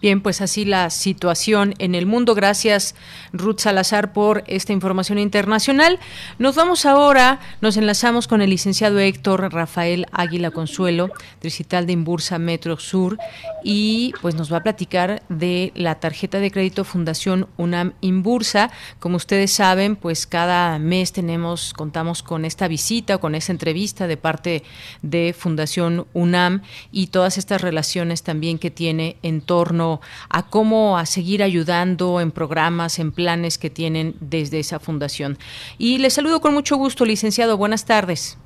Bien, pues así la situación en el mundo. Gracias, Ruth Salazar, por esta información internacional. Nos vamos ahora, nos enlazamos con el licenciado Héctor Rafael Águila Consuelo, digital de Imbursa Metro Sur, y pues nos va a platicar de la tarjeta de crédito Fundación UNAM Imbursa. Como ustedes saben, pues cada mes tenemos, contamos con esta visita con esta entrevista de parte de Fundación UNAM y todas estas relaciones también que tiene en torno a cómo a seguir ayudando en programas, en planes que tienen desde esa fundación. Y les saludo con mucho gusto, licenciado. Buenas tardes.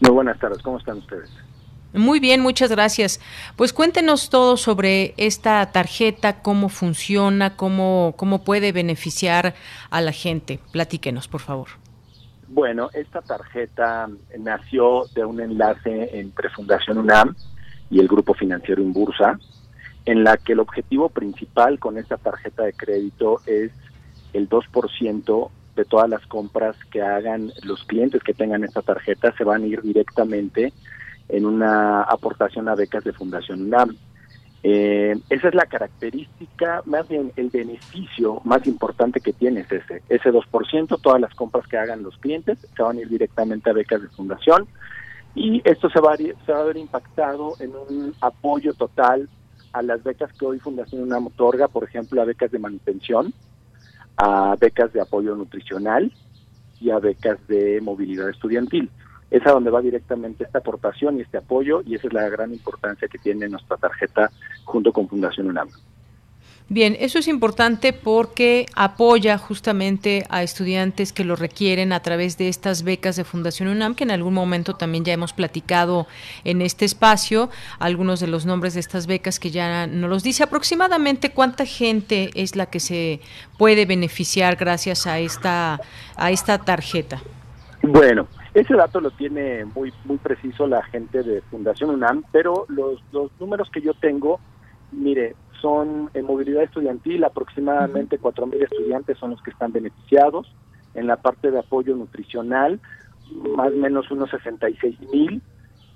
Muy buenas tardes. ¿Cómo están ustedes? Muy bien, muchas gracias. Pues cuéntenos todo sobre esta tarjeta, cómo funciona, cómo, cómo puede beneficiar a la gente. Platíquenos, por favor. Bueno, esta tarjeta nació de un enlace entre Fundación UNAM y el Grupo Financiero Inbursa, en la que el objetivo principal con esta tarjeta de crédito es el 2% de todas las compras que hagan los clientes que tengan esta tarjeta se van a ir directamente en una aportación a becas de Fundación UNAM. Eh, esa es la característica, más bien el beneficio más importante que tiene es ese, ese 2%, todas las compras que hagan los clientes se van a ir directamente a becas de fundación y esto se va se va a ver impactado en un apoyo total a las becas que hoy Fundación UNAM otorga, por ejemplo, a becas de manutención, a becas de apoyo nutricional y a becas de movilidad estudiantil. Es a donde va directamente esta aportación y este apoyo y esa es la gran importancia que tiene nuestra tarjeta junto con Fundación UNAM. Bien, eso es importante porque apoya justamente a estudiantes que lo requieren a través de estas becas de Fundación UNAM, que en algún momento también ya hemos platicado en este espacio, algunos de los nombres de estas becas que ya nos los dice aproximadamente cuánta gente es la que se puede beneficiar gracias a esta a esta tarjeta. Bueno, ese dato lo tiene muy muy preciso la gente de Fundación UNAM, pero los, los números que yo tengo, mire, son en movilidad estudiantil, aproximadamente 4.000 estudiantes son los que están beneficiados. En la parte de apoyo nutricional, más o menos unos 66.000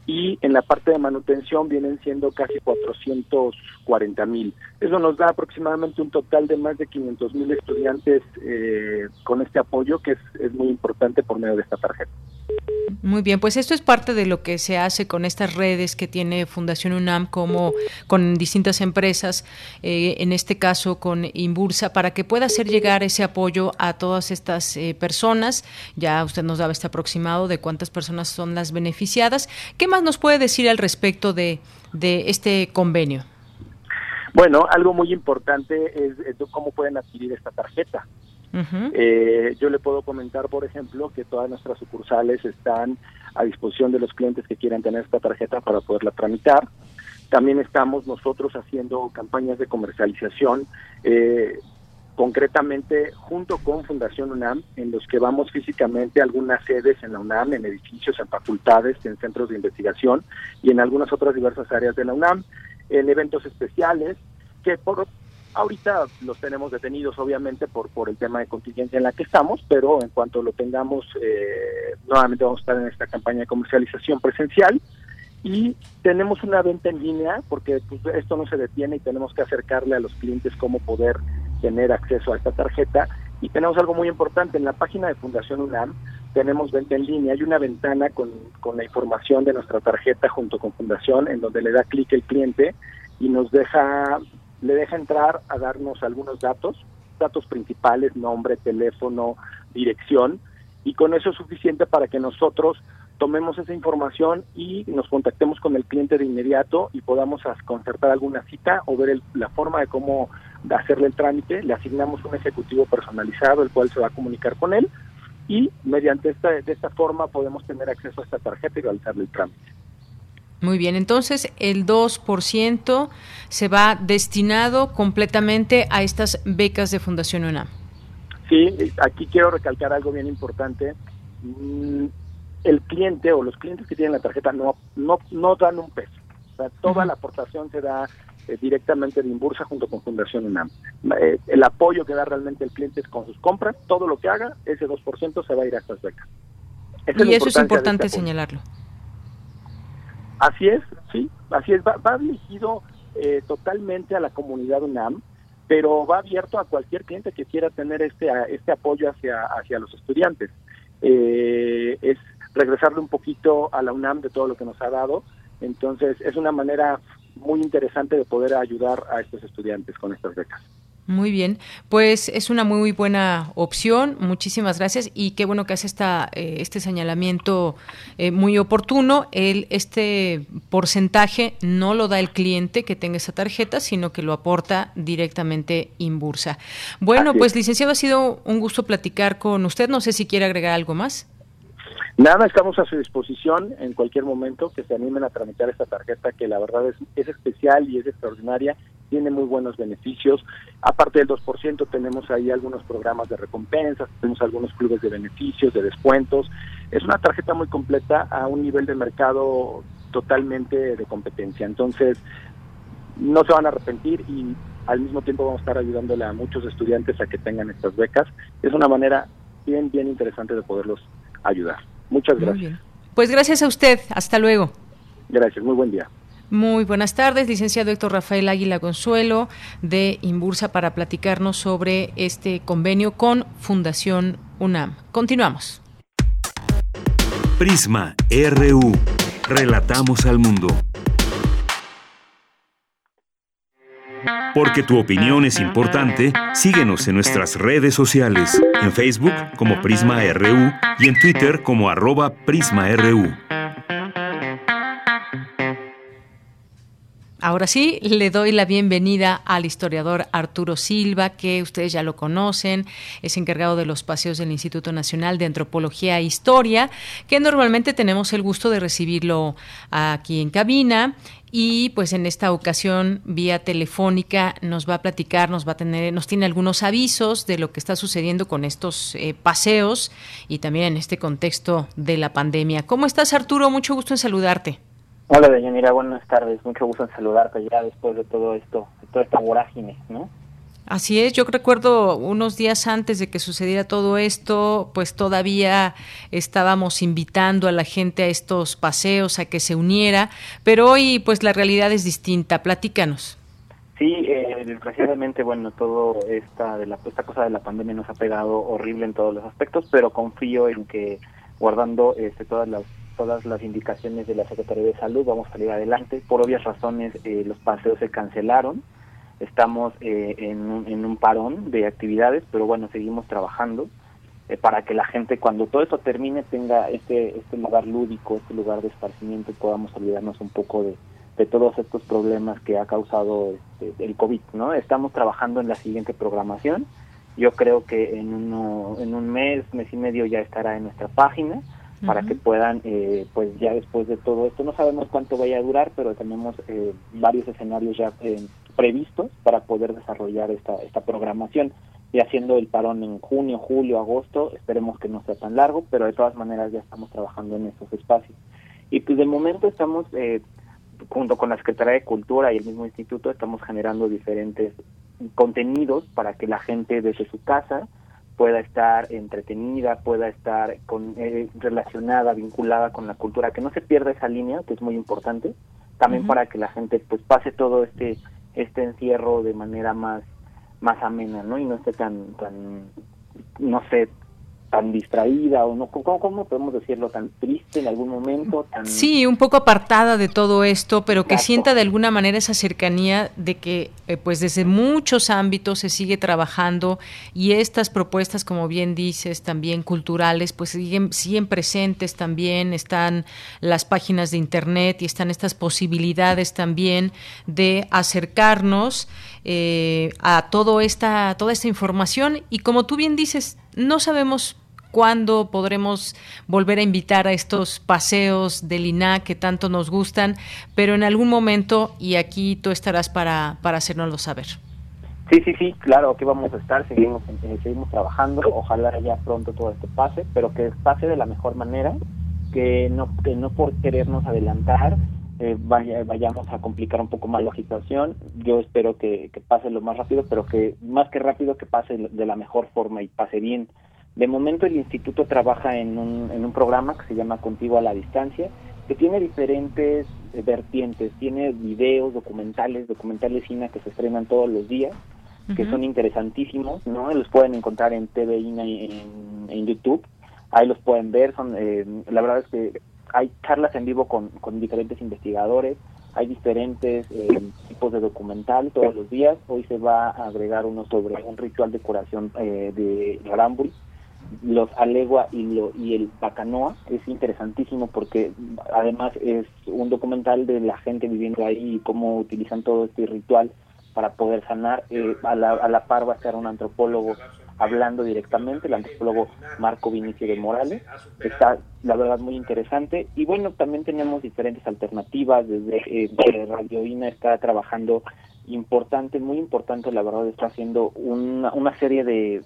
y en la parte de manutención vienen siendo casi 440 mil. Eso nos da aproximadamente un total de más de 500 mil estudiantes eh, con este apoyo que es, es muy importante por medio de esta tarjeta. Muy bien, pues esto es parte de lo que se hace con estas redes que tiene Fundación UNAM como con distintas empresas, eh, en este caso con Imbursa, para que pueda hacer llegar ese apoyo a todas estas eh, personas. Ya usted nos daba este aproximado de cuántas personas son las beneficiadas. ¿Qué más nos puede decir al respecto de, este convenio? Bueno, algo muy importante es cómo pueden adquirir esta tarjeta. Eh, yo le puedo comentar, por ejemplo, que todas nuestras sucursales están a disposición de los clientes que quieran tener esta tarjeta para poderla tramitar. También estamos nosotros haciendo campañas de comercialización, eh, concretamente junto con Fundación UNAM, en los que vamos físicamente a algunas sedes en la UNAM, en edificios, en facultades, en centros de investigación y en algunas otras diversas áreas de la UNAM, en eventos especiales que por Ahorita los tenemos detenidos, obviamente, por, por el tema de contingencia en la que estamos, pero en cuanto lo tengamos, eh, nuevamente vamos a estar en esta campaña de comercialización presencial y tenemos una venta en línea, porque pues, esto no se detiene y tenemos que acercarle a los clientes cómo poder tener acceso a esta tarjeta. Y tenemos algo muy importante, en la página de Fundación UNAM tenemos venta en línea, hay una ventana con, con la información de nuestra tarjeta junto con Fundación, en donde le da clic el cliente y nos deja le deja entrar a darnos algunos datos, datos principales, nombre, teléfono, dirección, y con eso es suficiente para que nosotros tomemos esa información y nos contactemos con el cliente de inmediato y podamos concertar alguna cita o ver la forma de cómo hacerle el trámite. Le asignamos un ejecutivo personalizado, el cual se va a comunicar con él y mediante esta, de esta forma podemos tener acceso a esta tarjeta y realizarle el trámite. Muy bien, entonces el 2% se va destinado completamente a estas becas de Fundación UNAM. Sí, aquí quiero recalcar algo bien importante. Mm, el cliente o los clientes que tienen la tarjeta no no, no dan un peso. O sea, toda la aportación se da eh, directamente de Inbursa junto con Fundación UNAM. Eh, el apoyo que da realmente el cliente es con sus compras, todo lo que haga, ese 2% se va a ir a estas becas. y eso es importante este señalarlo. Así es, sí, así es. Va, dirigido eh, totalmente a la comunidad UNAM, pero va abierto a cualquier cliente que quiera tener este, este apoyo hacia, hacia los estudiantes. Eh, es regresarle un poquito a la UNAM de todo lo que nos ha dado. Entonces, es una manera muy interesante de poder ayudar a estos estudiantes con estas becas. Muy bien, pues es una muy buena opción. Muchísimas gracias y qué bueno que hace esta, eh, este señalamiento eh, muy oportuno. El, este porcentaje no lo da el cliente que tenga esa tarjeta, sino que lo aporta directamente Inbursa. Bueno, pues licenciado, ha sido un gusto platicar con usted. No sé si quiere agregar algo más. Nada, estamos a su disposición en cualquier momento que se animen a tramitar esta tarjeta que la verdad es, es especial y es extraordinaria tiene muy buenos beneficios. Aparte del 2%, tenemos ahí algunos programas de recompensas, tenemos algunos clubes de beneficios, de descuentos. Es una tarjeta muy completa a un nivel de mercado totalmente de competencia. Entonces, no se van a arrepentir y al mismo tiempo vamos a estar ayudándole a muchos estudiantes a que tengan estas becas. Es una manera bien, bien interesante de poderlos ayudar. Muchas gracias. Pues gracias a usted. Hasta luego. Gracias. Muy buen día. Muy buenas tardes, licenciado Héctor Rafael Águila Consuelo de Imbursa para platicarnos sobre este convenio con Fundación UNAM. Continuamos. Prisma RU. Relatamos al mundo. Porque tu opinión es importante, síguenos en nuestras redes sociales, en Facebook como Prisma RU y en Twitter como arroba PrismaRU. Ahora sí, le doy la bienvenida al historiador Arturo Silva, que ustedes ya lo conocen, es encargado de los paseos del Instituto Nacional de Antropología e Historia, que normalmente tenemos el gusto de recibirlo aquí en cabina y pues en esta ocasión vía telefónica nos va a platicar, nos va a tener, nos tiene algunos avisos de lo que está sucediendo con estos eh, paseos y también en este contexto de la pandemia. ¿Cómo estás Arturo? Mucho gusto en saludarte. Hola, Deyanira, buenas tardes. Mucho gusto en saludarte ya después de todo esto, de toda esta vorágine, ¿no? Así es, yo recuerdo unos días antes de que sucediera todo esto, pues todavía estábamos invitando a la gente a estos paseos, a que se uniera, pero hoy pues la realidad es distinta. Platícanos. Sí, eh, desgraciadamente, bueno, todo esta, de la, esta cosa de la pandemia nos ha pegado horrible en todos los aspectos, pero confío en que guardando este, todas las todas las indicaciones de la Secretaría de Salud, vamos a salir adelante. Por obvias razones, eh, los paseos se cancelaron. Estamos eh, en, un, en, un, parón de actividades, pero bueno, seguimos trabajando eh, para que la gente, cuando todo esto termine, tenga este, este lugar lúdico, este lugar de esparcimiento y podamos olvidarnos un poco de, de todos estos problemas que ha causado este, el COVID. ¿no? Estamos trabajando en la siguiente programación. Yo creo que en, uno, en un mes, mes y medio ya estará en nuestra página para que puedan, eh, pues ya después de todo esto, no sabemos cuánto vaya a durar, pero tenemos eh, varios escenarios ya eh, previstos para poder desarrollar esta, esta programación y haciendo el parón en junio, julio, agosto, esperemos que no sea tan largo, pero de todas maneras ya estamos trabajando en esos espacios. Y pues de momento estamos, junto con la Secretaría de Cultura y el mismo instituto, estamos generando diferentes contenidos para que la gente desde su casa pueda estar entretenida, pueda estar con, eh, relacionada, vinculada con la cultura, que no se pierda esa línea, que es muy importante, también para que la gente pues pase todo este este encierro de manera más más amena, ¿no? Y no esté tan tan no sé, tan distraída o no, ¿cómo, ¿cómo, podemos decirlo? Tan triste en algún momento. Tan... Sí, un poco apartada de todo esto, pero que sienta de alguna manera esa cercanía de que eh, pues desde muchos ámbitos se sigue trabajando y estas propuestas, como bien dices, también culturales, pues siguen, siguen presentes también, están las páginas de internet y están estas posibilidades también de acercarnos eh, a todo esta, toda esta información y como tú bien dices, no sabemos cuándo podremos volver a invitar a estos paseos del INA que tanto nos gustan, pero en algún momento, y aquí tú estarás para, para hacernoslo saber. Sí, sí, sí, claro, aquí vamos a estar, seguimos, eh, seguimos trabajando, ojalá ya pronto todo esto pase, pero que pase de la mejor manera, que no, que no por querernos adelantar eh, vaya, vayamos a complicar un poco más la situación. Yo espero que, pase lo más rápido, pero que más que rápido que pase de la mejor forma y pase bien. De momento el instituto trabaja en un, en un programa que se llama Contigo a la Distancia, que tiene diferentes vertientes, tiene videos, documentales, documentales INA que se estrenan todos los días, que son interesantísimos, ¿no? Los pueden encontrar en TV INA en, en YouTube, ahí los pueden ver, son, eh, la verdad es que hay charlas en vivo con, con diferentes investigadores, hay diferentes eh, tipos de documental todos los días. Hoy se va a agregar uno sobre un ritual de curación eh, de Raramburi, los Alegua y, lo, y el Bacanoa. Es interesantísimo porque además es un documental de la gente viviendo ahí y cómo utilizan todo este ritual para poder sanar. Eh, a, la, a la par va a estar un antropólogo hablando directamente, el antropólogo Marco Vinicio de Morales. Está, la verdad, muy interesante. Y bueno, también tenemos diferentes alternativas. Desde eh, Radio INA está trabajando importante, muy importante, la verdad, está haciendo una, una serie de,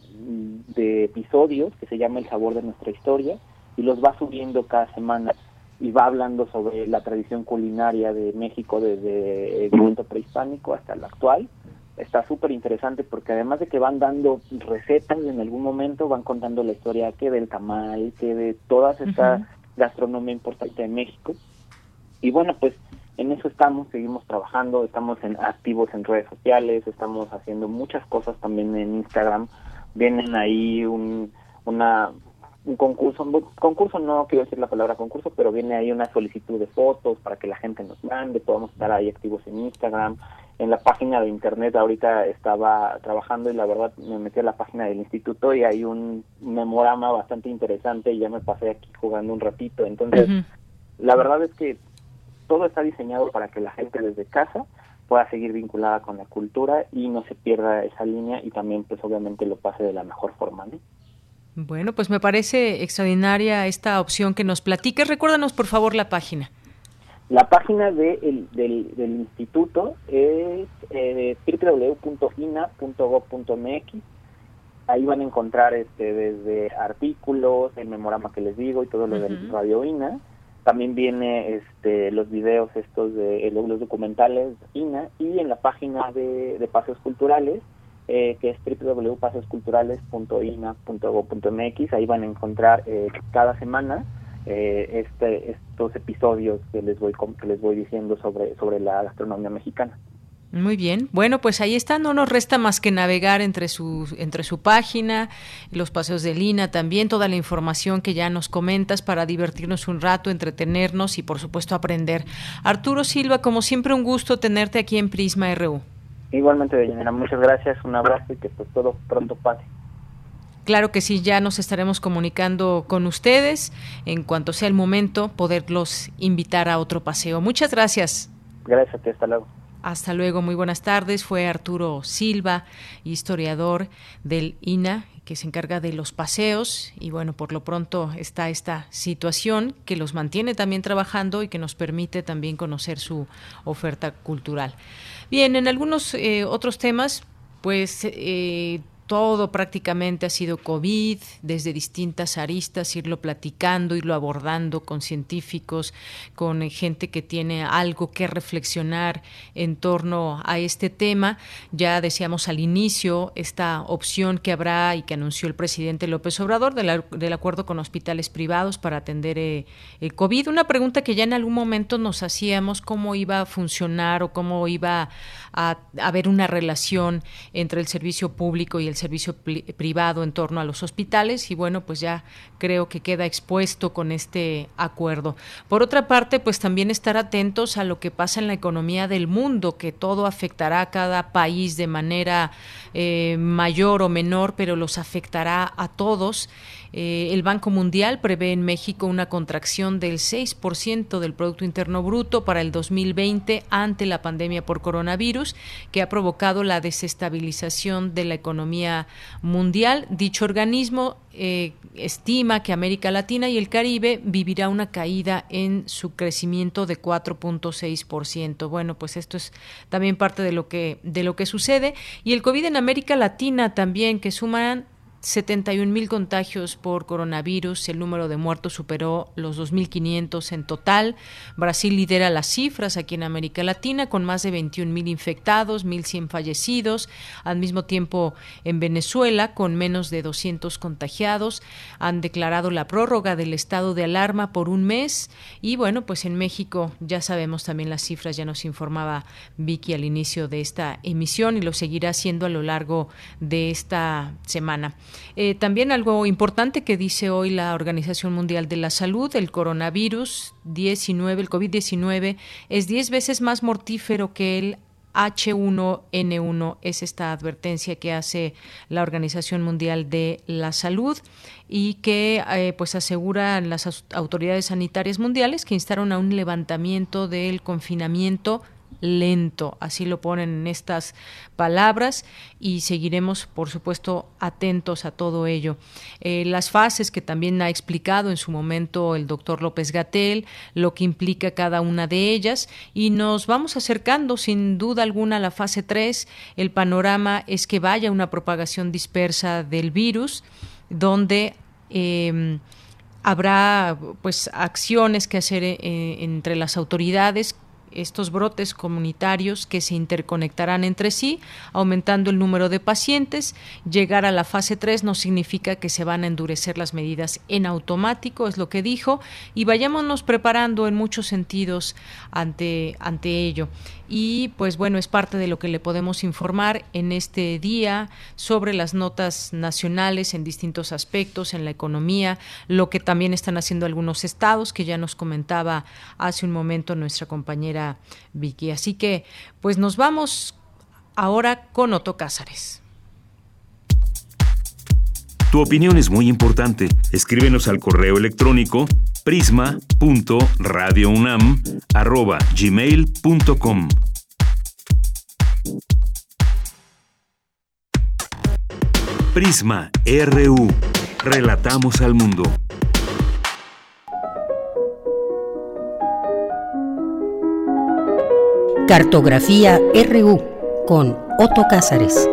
de episodios que se llama El sabor de nuestra historia y los va subiendo cada semana y va hablando sobre la tradición culinaria de México desde el momento prehispánico hasta el actual está súper interesante porque además de que van dando recetas en algún momento, van contando la historia que del tamal, que de toda esta gastronomía importante de México. Y bueno, pues en eso estamos, seguimos trabajando, estamos en, activos en redes sociales, estamos haciendo muchas cosas también en Instagram. Vienen ahí un, una, un concurso, concurso no quiero decir la palabra concurso, pero viene ahí una solicitud de fotos para que la gente nos mande, podamos estar ahí activos en Instagram, en la página de internet ahorita estaba trabajando y la verdad me metí a la página del instituto y hay un memorama bastante interesante y ya me pasé aquí jugando un ratito. Entonces, la verdad es que todo está diseñado para que la gente desde casa pueda seguir vinculada con la cultura y no se pierda esa línea y también pues obviamente lo pase de la mejor forma. ¿no? Bueno, pues me parece extraordinaria esta opción que nos platiques. Recuérdanos por favor la página. La página de el, del, del, instituto es eh, www.ina.gov.mx. Ahí van a encontrar este desde artículos, el memorama que les digo y todo lo uh -huh. del Radio INA. También viene este los videos estos de los documentales INA y en la página de, de paseos culturales eh, que es www.paseosculturales.ina.gov.mx. Ahí van a encontrar eh, cada semana eh, este, estos episodios que les voy que les voy diciendo sobre sobre la gastronomía mexicana. Muy bien. Bueno, pues ahí está. No nos resta más que navegar entre su, entre su página, los paseos de Lina también, toda la información que ya nos comentas para divertirnos un rato, entretenernos y, por supuesto, aprender. Arturo Silva, como siempre, un gusto tenerte aquí en Prisma RU. Igualmente, Deyanira, muchas gracias. Un abrazo y que pues todo pronto pase. Claro que sí, ya nos estaremos comunicando con ustedes en cuanto sea el momento, poderlos invitar a otro paseo. Muchas gracias. Gracias a ti, hasta luego. Hasta luego, muy buenas tardes. Fue Arturo Silva, historiador del INA, que se encarga de los paseos y bueno, por lo pronto está esta situación que los mantiene también trabajando y que nos permite también conocer su oferta cultural. Bien, en algunos eh, otros temas, pues eh, todo prácticamente ha sido COVID, desde distintas aristas, irlo platicando, irlo abordando con científicos, con gente que tiene algo que reflexionar en torno a este tema. Ya decíamos al inicio esta opción que habrá y que anunció el presidente López Obrador del acuerdo con hospitales privados para atender eh, el COVID. Una pregunta que ya en algún momento nos hacíamos, cómo iba a funcionar o cómo iba a haber una relación entre el servicio público y el servicio privado en torno a los hospitales y bueno, pues ya creo que queda expuesto con este acuerdo. Por otra parte, pues también estar atentos a lo que pasa en la economía del mundo, que todo afectará a cada país de manera eh, mayor o menor, pero los afectará a todos. Eh, el Banco Mundial prevé en México una contracción del 6% del Producto Interno Bruto para el 2020 ante la pandemia por coronavirus, que ha provocado la desestabilización de la economía mundial. Dicho organismo eh, estima que América Latina y el Caribe vivirá una caída en su crecimiento de 4.6%. Bueno, pues esto es también parte de lo que de lo que sucede y el COVID en América Latina también que suman 71 mil contagios por coronavirus, el número de muertos superó los 2.500 en total. Brasil lidera las cifras aquí en América Latina con más de 21 mil infectados, 1.100 fallecidos. Al mismo tiempo, en Venezuela, con menos de 200 contagiados, han declarado la prórroga del estado de alarma por un mes. Y bueno, pues en México ya sabemos también las cifras, ya nos informaba Vicky al inicio de esta emisión y lo seguirá haciendo a lo largo de esta semana. Eh, también algo importante que dice hoy la Organización Mundial de la Salud, el coronavirus 19, el COVID-19 es 10 veces más mortífero que el H1N1 es esta advertencia que hace la Organización Mundial de la Salud y que eh, pues aseguran las autoridades sanitarias mundiales que instaron a un levantamiento del confinamiento lento, así lo ponen en estas palabras y seguiremos, por supuesto, atentos a todo ello. Eh, las fases que también ha explicado en su momento el doctor López Gatel, lo que implica cada una de ellas y nos vamos acercando sin duda alguna a la fase 3. El panorama es que vaya una propagación dispersa del virus, donde em, habrá pues acciones que hacer eh, entre las autoridades estos brotes comunitarios que se interconectarán entre sí, aumentando el número de pacientes. Llegar a la fase 3 no significa que se van a endurecer las medidas en automático, es lo que dijo, y vayámonos preparando en muchos sentidos ante, ante ello y pues bueno, es parte de lo que le podemos informar en este día sobre las notas nacionales en distintos aspectos, en la economía, lo que también están haciendo algunos estados, que ya nos comentaba hace un momento nuestra compañera Vicky. Así que pues nos vamos ahora con Otto Cázares. Tu opinión es muy importante. Escríbenos al correo electrónico prisma.radiounam@gmail.com. Prisma RU. Relatamos al mundo. Cartografía RU con Otto Cázares.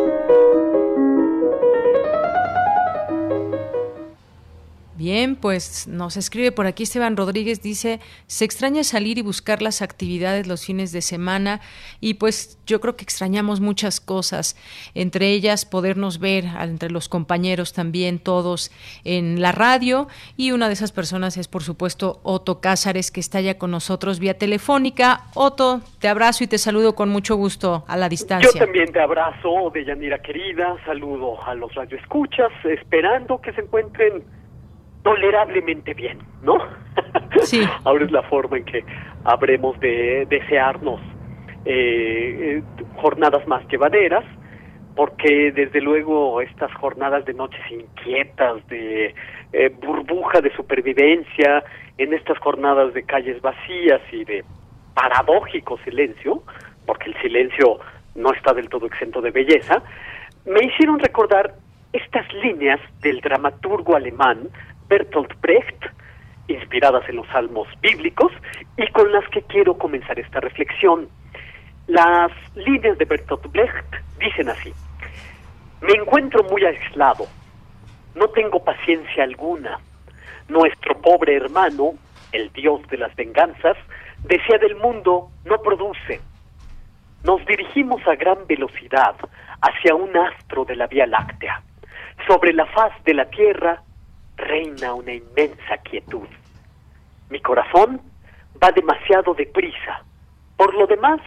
Bien, pues nos escribe por aquí Esteban Rodríguez, dice, se extraña salir y buscar las actividades los fines de semana y pues yo creo que extrañamos muchas cosas, entre ellas podernos ver entre los compañeros también todos en la radio y una de esas personas es por supuesto Otto Cázares que está ya con nosotros vía telefónica. Otto, te abrazo y te saludo con mucho gusto a la distancia. Yo también te abrazo, Deyanira querida, saludo a los radioescuchas, esperando que se encuentren tolerablemente bien, ¿no? Sí. Ahora es la forma en que habremos de desearnos eh, eh, jornadas más llevaderas, porque desde luego estas jornadas de noches inquietas, de eh, burbuja de supervivencia, en estas jornadas de calles vacías y de paradójico silencio, porque el silencio no está del todo exento de belleza, me hicieron recordar estas líneas del dramaturgo alemán Bertolt Brecht, inspiradas en los salmos bíblicos, y con las que quiero comenzar esta reflexión. Las líneas de Bertolt Brecht dicen así, Me encuentro muy aislado. No tengo paciencia alguna. Nuestro pobre hermano, el dios de las venganzas, desea del mundo, no produce. Nos dirigimos a gran velocidad hacia un astro de la Vía Láctea. Sobre la faz de la Tierra reina una inmensa quietud. Mi corazón va demasiado deprisa. Por lo demás,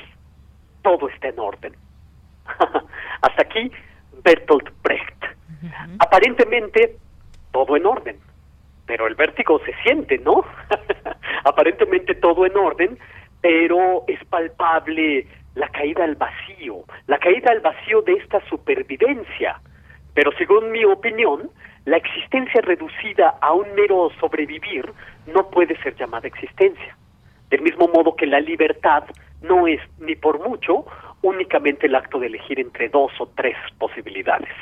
todo está en orden. Hasta aquí Bertolt Brecht. Aparentemente, todo en orden. Pero el vértigo se siente, ¿no? Aparentemente todo en orden, pero es palpable la caída al vacío, la caída al vacío de esta supervivencia. Pero según mi opinión, la existencia reducida a un mero sobrevivir no puede ser llamada existencia. Del mismo modo que la libertad no es ni por mucho únicamente el acto de elegir entre dos o tres posibilidades.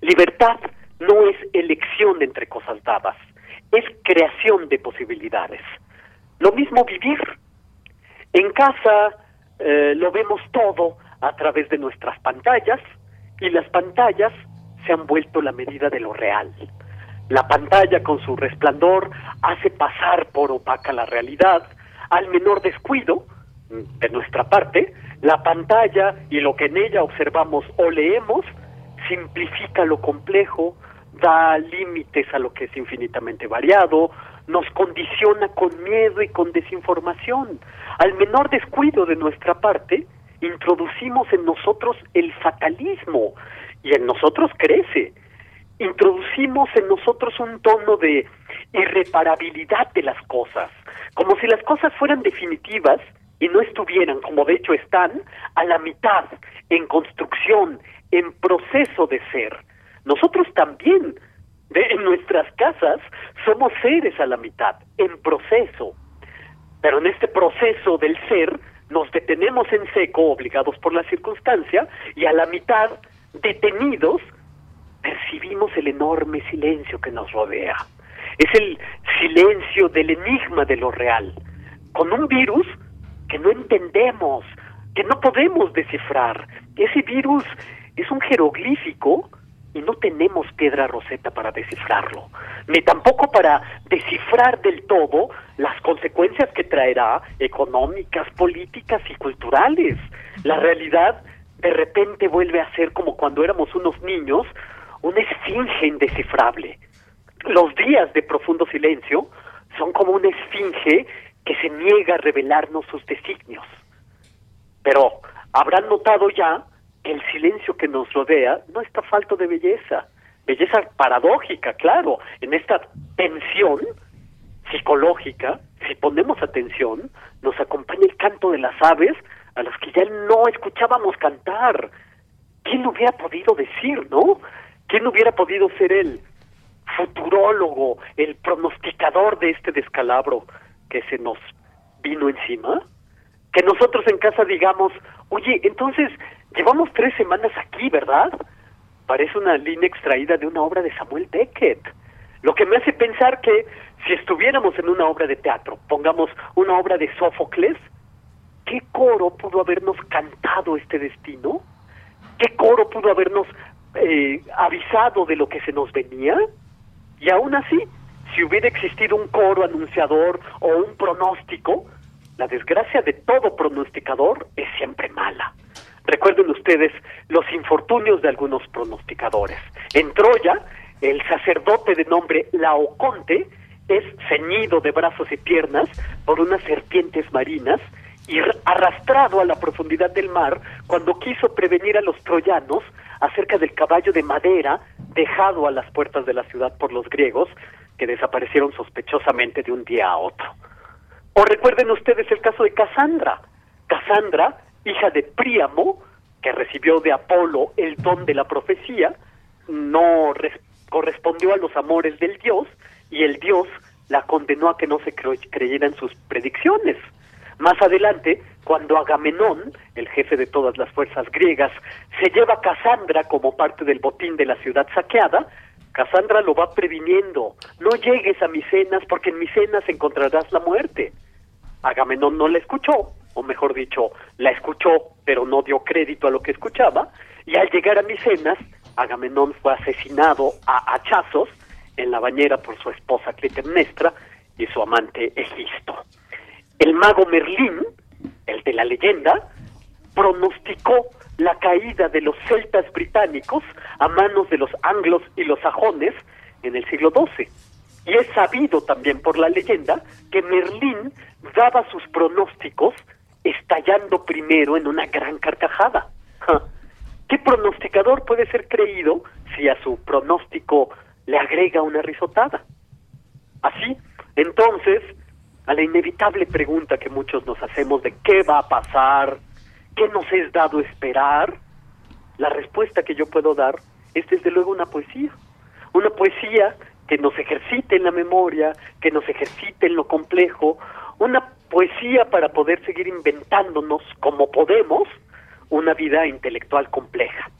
Libertad no es elección entre cosas dadas, es creación de posibilidades. Lo mismo vivir. En casa eh, lo vemos todo a través de nuestras pantallas y las pantallas se han vuelto la medida de lo real. La pantalla con su resplandor hace pasar por opaca la realidad. Al menor descuido, de nuestra parte, la pantalla y lo que en ella observamos o leemos simplifica lo complejo, da límites a lo que es infinitamente variado, nos condiciona con miedo y con desinformación. Al menor descuido de nuestra parte, introducimos en nosotros el fatalismo y en nosotros crece. Introducimos en nosotros un tono de irreparabilidad de las cosas, como si las cosas fueran definitivas y no estuvieran, como de hecho están, a la mitad, en construcción, en proceso de ser. Nosotros también, de, en nuestras casas, somos seres a la mitad, en proceso. Pero en este proceso del ser, nos detenemos en seco, obligados por la circunstancia, y a la mitad, detenidos, percibimos el enorme silencio que nos rodea. Es el silencio del enigma de lo real. Con un virus que no entendemos, que no podemos descifrar. Ese virus es un jeroglífico y no tenemos piedra roseta para descifrarlo, ni tampoco para descifrar del todo las consecuencias que traerá económicas, políticas y culturales. La realidad de repente vuelve a ser como cuando éramos unos niños, una esfinge indescifrable. Los días de profundo silencio son como una esfinge que se niega a revelarnos sus designios. Pero habrán notado ya que el silencio que nos rodea no está falto de belleza, belleza paradójica, claro, en esta tensión psicológica, si ponemos atención, nos acompaña el canto de las aves a las que ya no escuchábamos cantar. ¿Quién hubiera podido decir, no? ¿Quién hubiera podido ser el futurólogo, el pronosticador de este descalabro que se nos vino encima? Que nosotros en casa digamos, oye, entonces llevamos tres semanas aquí, ¿verdad? Parece una línea extraída de una obra de Samuel Beckett. Lo que me hace pensar que si estuviéramos en una obra de teatro, pongamos una obra de Sófocles, ¿qué coro pudo habernos cantado este destino? ¿Qué coro pudo habernos eh, avisado de lo que se nos venía? Y aún así, si hubiera existido un coro anunciador o un pronóstico, la desgracia de todo pronosticador es siempre mala. Recuerden ustedes los infortunios de algunos pronosticadores. En Troya, el sacerdote de nombre Laoconte es ceñido de brazos y piernas por unas serpientes marinas y arrastrado a la profundidad del mar cuando quiso prevenir a los troyanos acerca del caballo de madera dejado a las puertas de la ciudad por los griegos, que desaparecieron sospechosamente de un día a otro. O recuerden ustedes el caso de Casandra. Casandra, hija de Príamo, que recibió de Apolo el don de la profecía, no correspondió a los amores del dios y el dios la condenó a que no se creyeran sus predicciones. Más adelante, cuando Agamenón, el jefe de todas las fuerzas griegas, se lleva a Casandra como parte del botín de la ciudad saqueada, Casandra lo va previniendo, no llegues a Micenas porque en Micenas encontrarás la muerte. Agamenón no la escuchó, o mejor dicho, la escuchó pero no dio crédito a lo que escuchaba, y al llegar a Micenas Agamenón fue asesinado a hachazos en la bañera por su esposa Clitemnestra y su amante Egisto. El mago Merlín, el de la leyenda, pronosticó la caída de los celtas británicos a manos de los anglos y los sajones en el siglo XII. Y es sabido también por la leyenda que Merlín daba sus pronósticos estallando primero en una gran carcajada. ¿Qué pronosticador puede ser creído si a su pronóstico le agrega una risotada? Así, entonces, a la inevitable pregunta que muchos nos hacemos de qué va a pasar, qué nos es dado esperar, la respuesta que yo puedo dar es desde luego una poesía. Una poesía que nos ejercite en la memoria, que nos ejercite en lo complejo, una poesía para poder seguir inventándonos como podemos una vida intelectual compleja.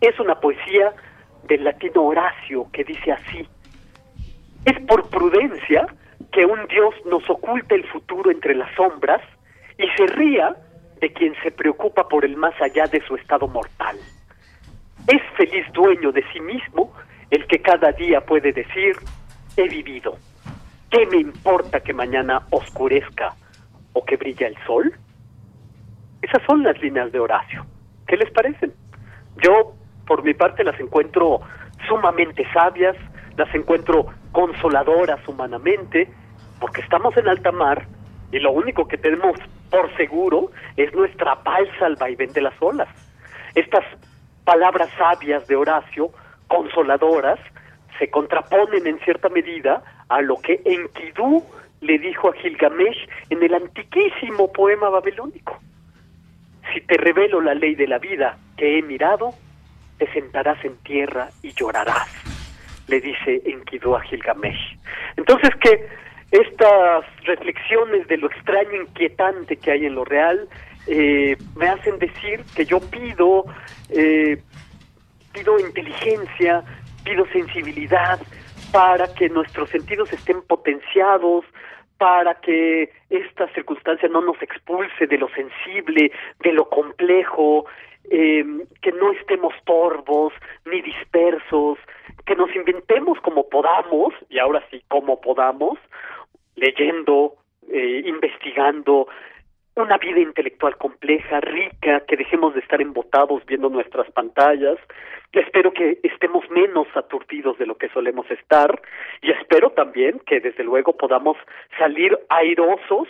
Es una poesía del latino Horacio que dice así, es por prudencia que un Dios nos oculte el futuro entre las sombras y se ría de quien se preocupa por el más allá de su estado mortal. Es feliz dueño de sí mismo el que cada día puede decir, he vivido. ¿Qué me importa que mañana oscurezca o que brilla el sol? Esas son las líneas de Horacio. ¿Qué les parecen? Yo, por mi parte, las encuentro sumamente sabias, las encuentro consoladoras humanamente, porque estamos en alta mar y lo único que tenemos por seguro es nuestra balsa al vaivén de las olas. Estas palabras sabias de Horacio, consoladoras, se contraponen en cierta medida a lo que Enkidu le dijo a Gilgamesh en el antiquísimo poema babilónico. Si te revelo la ley de la vida que he mirado, te sentarás en tierra y llorarás, le dice Enkidu a Gilgamesh. Entonces que estas reflexiones de lo extraño inquietante que hay en lo real eh, me hacen decir que yo pido eh, pido inteligencia pido sensibilidad para que nuestros sentidos estén potenciados para que esta circunstancia no nos expulse de lo sensible, de lo complejo, eh, que no estemos torvos ni dispersos, que nos inventemos como podamos, y ahora sí, como podamos, leyendo, eh, investigando, una vida intelectual compleja, rica, que dejemos de estar embotados viendo nuestras pantallas. Espero que estemos menos aturdidos de lo que solemos estar y espero también que desde luego podamos salir airosos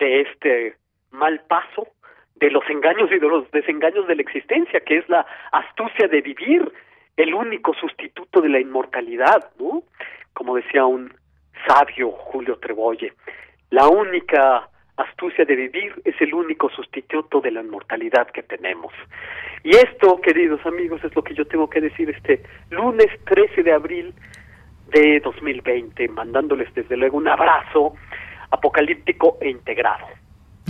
de este mal paso, de los engaños y de los desengaños de la existencia, que es la astucia de vivir, el único sustituto de la inmortalidad, ¿no? Como decía un sabio Julio Trebolle, la única astucia de vivir es el único sustituto de la inmortalidad que tenemos. Y esto, queridos amigos, es lo que yo tengo que decir este lunes 13 de abril de 2020, mandándoles desde luego un abrazo apocalíptico e integrado.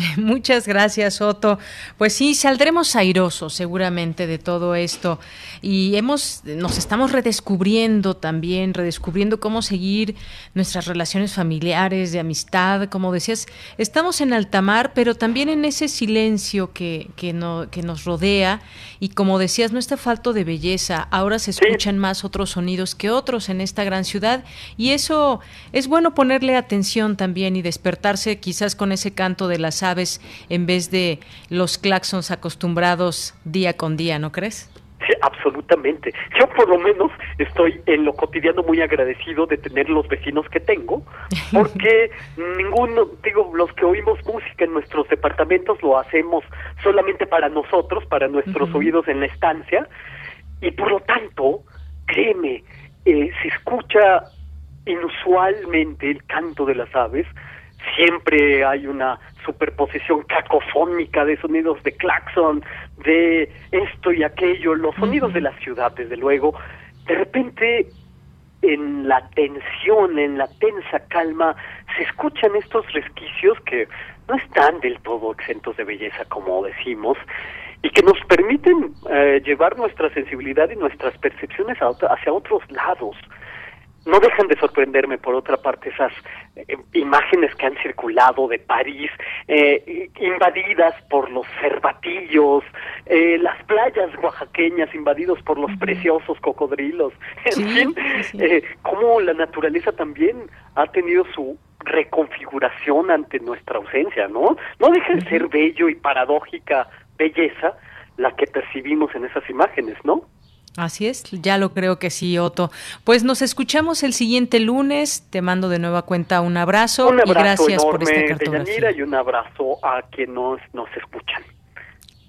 Muchas gracias, Otto. Pues sí, saldremos airosos seguramente de todo esto. Y hemos nos estamos redescubriendo también, redescubriendo cómo seguir nuestras relaciones familiares, de amistad, como decías, estamos en alta mar, pero también en ese silencio que, que, no, que nos rodea. Y como decías, no está falto de belleza, ahora se escuchan más otros sonidos que otros en esta gran ciudad. Y eso es bueno ponerle atención también y despertarse quizás con ese canto de las aves en vez de los claxons acostumbrados día con día, ¿no crees? Sí, absolutamente. Yo por lo menos estoy en lo cotidiano muy agradecido de tener los vecinos que tengo, porque ninguno, digo, los que oímos música en nuestros departamentos lo hacemos solamente para nosotros, para nuestros oídos en la estancia, y por lo tanto, créeme, eh, se escucha inusualmente el canto de las aves, siempre hay una superposición cacofónica de sonidos de claxon, de esto y aquello, los sonidos de la ciudad, desde luego, de repente en la tensión, en la tensa calma, se escuchan estos resquicios que no están del todo exentos de belleza, como decimos, y que nos permiten eh, llevar nuestra sensibilidad y nuestras percepciones hacia otros lados. No dejan de sorprenderme por otra parte esas eh, imágenes que han circulado de París eh, invadidas por los cervatillos, eh, las playas oaxaqueñas invadidos por los preciosos cocodrilos, en fin, cómo la naturaleza también ha tenido su reconfiguración ante nuestra ausencia, ¿no? No deja de ser bello y paradójica belleza la que percibimos en esas imágenes, ¿no? Así es, ya lo creo que sí, Otto. Pues nos escuchamos el siguiente lunes. Te mando de nueva cuenta un abrazo, un abrazo y gracias por esta cartografía. y un abrazo a quienes nos, nos escuchan.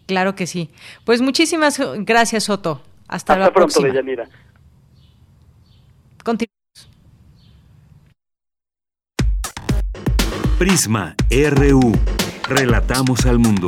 Claro que sí. Pues muchísimas gracias, Otto. Hasta, Hasta la pronto, próxima. Deyanira. Continuamos. Prisma RU. Relatamos al mundo.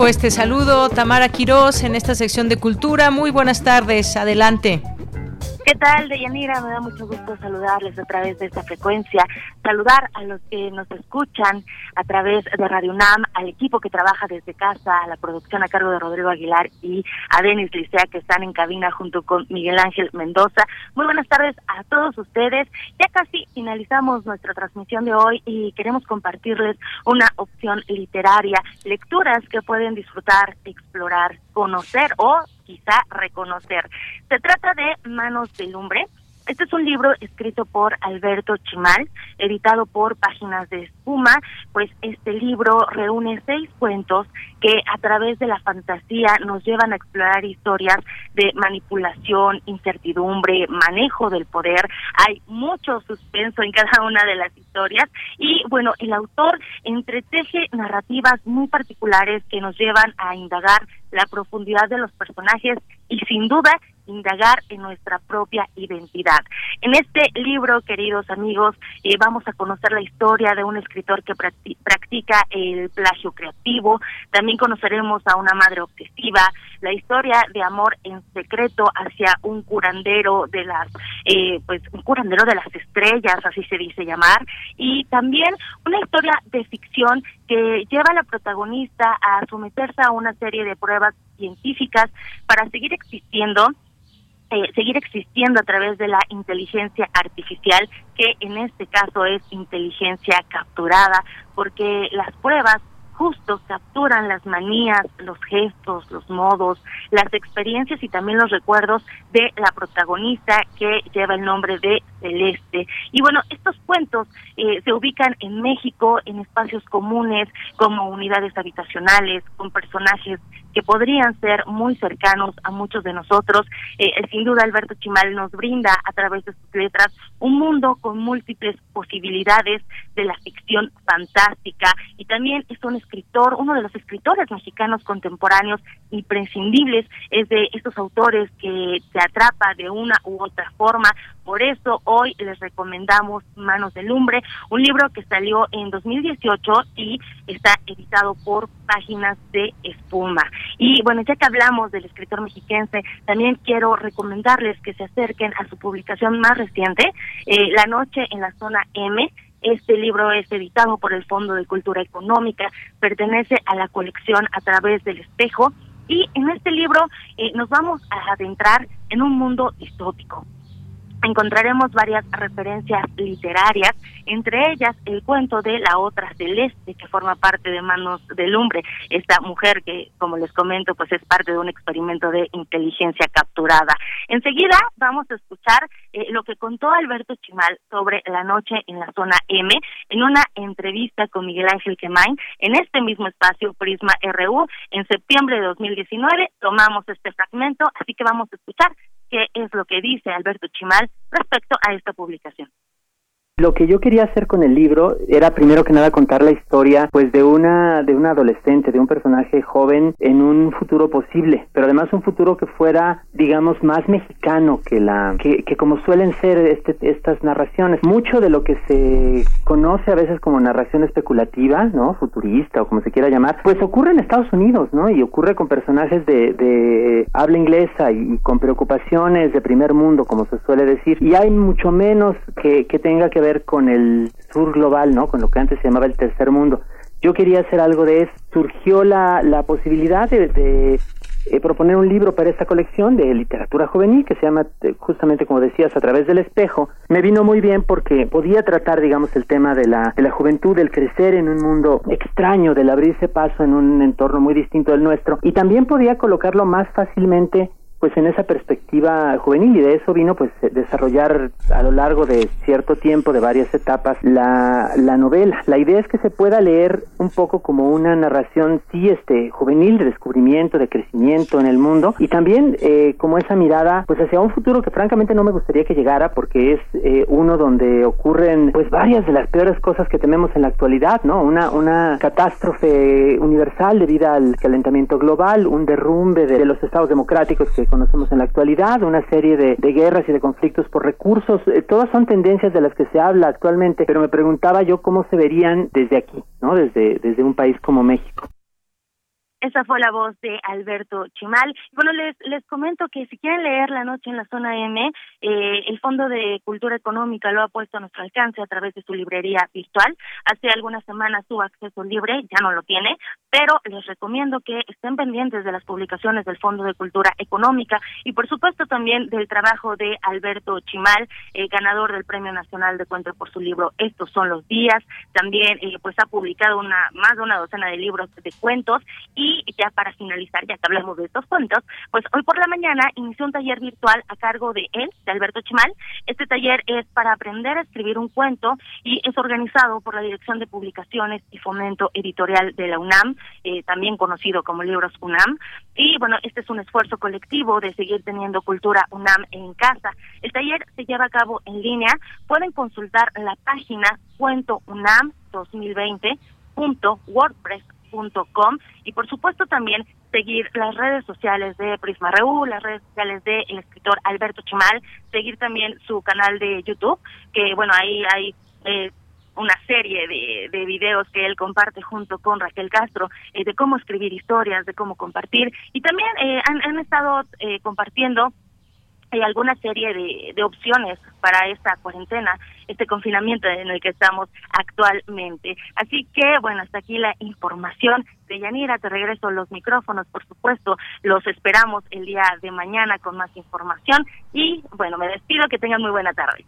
Pues te saludo Tamara Quirós en esta sección de cultura. Muy buenas tardes, adelante. ¿Qué tal, Deyanira? Me da mucho gusto saludarles a través de esta frecuencia, saludar a los que nos escuchan a través de Radio UNAM, al equipo que trabaja desde casa, a la producción a cargo de Rodrigo Aguilar y a Denis Licea que están en cabina junto con Miguel Ángel Mendoza. Muy buenas tardes a todos ustedes. Ya casi finalizamos nuestra transmisión de hoy y queremos compartirles una opción literaria, lecturas que pueden disfrutar, explorar, conocer o quizá reconocer. Se trata de Manos de Lumbre. Este es un libro escrito por Alberto Chimal, editado por Páginas de Espuma, pues este libro reúne seis cuentos que a través de la fantasía nos llevan a explorar historias de manipulación, incertidumbre, manejo del poder. Hay mucho suspenso en cada una de las historias y bueno, el autor entreteje narrativas muy particulares que nos llevan a indagar la profundidad de los personajes y sin duda indagar en nuestra propia identidad. En este libro, queridos amigos, eh, vamos a conocer la historia de un escritor que practica el plagio creativo, también conoceremos a una madre obsesiva, la historia de amor en secreto hacia un curandero de las, eh, pues un curandero de las estrellas, así se dice llamar, y también una historia de ficción que lleva a la protagonista a someterse a una serie de pruebas científicas para seguir existiendo eh, seguir existiendo a través de la inteligencia artificial, que en este caso es inteligencia capturada, porque las pruebas justo capturan las manías, los gestos, los modos, las experiencias y también los recuerdos de la protagonista que lleva el nombre de Celeste. Y bueno, estos cuentos eh, se ubican en México en espacios comunes como unidades habitacionales, con personajes que podrían ser muy cercanos a muchos de nosotros. Eh, sin duda, Alberto Chimal nos brinda a través de sus letras un mundo con múltiples posibilidades de la ficción fantástica y también es un escritor, uno de los escritores mexicanos contemporáneos imprescindibles, es de estos autores que te atrapa de una u otra forma. Por eso hoy les recomendamos Manos de Lumbre, un libro que salió en 2018 y está editado por Páginas de Espuma. Y bueno, ya que hablamos del escritor mexiquense, también quiero recomendarles que se acerquen a su publicación más reciente, eh, La Noche en la Zona M. Este libro es editado por el Fondo de Cultura Económica, pertenece a la colección A través del espejo y en este libro eh, nos vamos a adentrar en un mundo distópico, encontraremos varias referencias literarias, entre ellas el cuento de La Otra Celeste, que forma parte de Manos de Lumbre, esta mujer que, como les comento, pues es parte de un experimento de inteligencia capturada. Enseguida vamos a escuchar eh, lo que contó Alberto Chimal sobre la noche en la zona M en una entrevista con Miguel Ángel Quemain en este mismo espacio Prisma RU en septiembre de 2019. Tomamos este fragmento, así que vamos a escuchar qué es lo que dice Alberto Chimal respecto a esta publicación. Lo que yo quería hacer con el libro era primero que nada contar la historia pues de una de un adolescente, de un personaje joven en un futuro posible, pero además un futuro que fuera digamos más mexicano que la que, que como suelen ser este, estas narraciones. Mucho de lo que se conoce a veces como narración especulativa, ¿no? futurista o como se quiera llamar, pues ocurre en Estados Unidos, ¿no? Y ocurre con personajes de, de habla inglesa y, con preocupaciones de primer mundo, como se suele decir, y hay mucho menos que, que tenga que ver con el sur global, ¿no? Con lo que antes se llamaba el tercer mundo. Yo quería hacer algo de eso. Surgió la, la posibilidad de, eh, proponer un libro para esta colección de literatura juvenil que se llama, eh, justamente como decías, A través del espejo. Me vino muy bien porque podía tratar, digamos, el tema de la, de la juventud, del crecer en un mundo extraño, del abrirse paso en un entorno muy distinto del nuestro. Y también podía colocarlo más fácilmente pues en esa perspectiva juvenil y de eso vino pues desarrollar a lo largo de cierto tiempo de varias etapas la, la novela. La idea es que se pueda leer un poco como una narración sí este juvenil de descubrimiento de crecimiento en el mundo y también eh, como esa mirada pues hacia un futuro que francamente no me gustaría que llegara porque es eh, uno donde ocurren pues varias de las peores cosas que tenemos en la actualidad no una una catástrofe universal debido al calentamiento global un derrumbe de los estados democráticos que conocemos en la actualidad, una serie de, guerras y de conflictos por recursos, eh, todas son tendencias de las que se habla actualmente, pero me preguntaba yo cómo se verían desde aquí, ¿no? Desde, desde un país como México. Esa fue la voz de Alberto Chimal. Bueno, les, les comento que si quieren leer La Noche en la Zona M, eh, el Fondo de Cultura Económica lo ha puesto a nuestro alcance a través de su librería virtual. Hace algunas semanas tuvo acceso libre, ya no lo tiene, pero les recomiendo que estén pendientes de las publicaciones del Fondo de Cultura Económica y por supuesto también del trabajo de Alberto Chimal, eh, ganador del Premio Nacional de Cuento por su libro Estos son los días. También eh, pues ha publicado una más de una docena de libros de cuentos y y ya para finalizar, ya que hablamos de estos cuentos, pues hoy por la mañana inició un taller virtual a cargo de él, de Alberto Chimal. Este taller es para aprender a escribir un cuento y es organizado por la Dirección de Publicaciones y Fomento Editorial de la UNAM, eh, también conocido como Libros UNAM. Y bueno, este es un esfuerzo colectivo de seguir teniendo cultura UNAM en casa. El taller se lleva a cabo en línea. Pueden consultar la página cuento UNAM 2020.wordpress com y por supuesto también seguir las redes sociales de Prisma Reú, las redes sociales del escritor Alberto Chimal, seguir también su canal de YouTube, que bueno, ahí hay eh, una serie de, de videos que él comparte junto con Raquel Castro eh, de cómo escribir historias, de cómo compartir y también eh, han, han, estado eh, compartiendo hay alguna serie de, de, opciones para esta cuarentena, este confinamiento en el que estamos actualmente. Así que, bueno, hasta aquí la información de Yanira. Te regreso los micrófonos, por supuesto. Los esperamos el día de mañana con más información. Y, bueno, me despido. Que tengan muy buena tarde.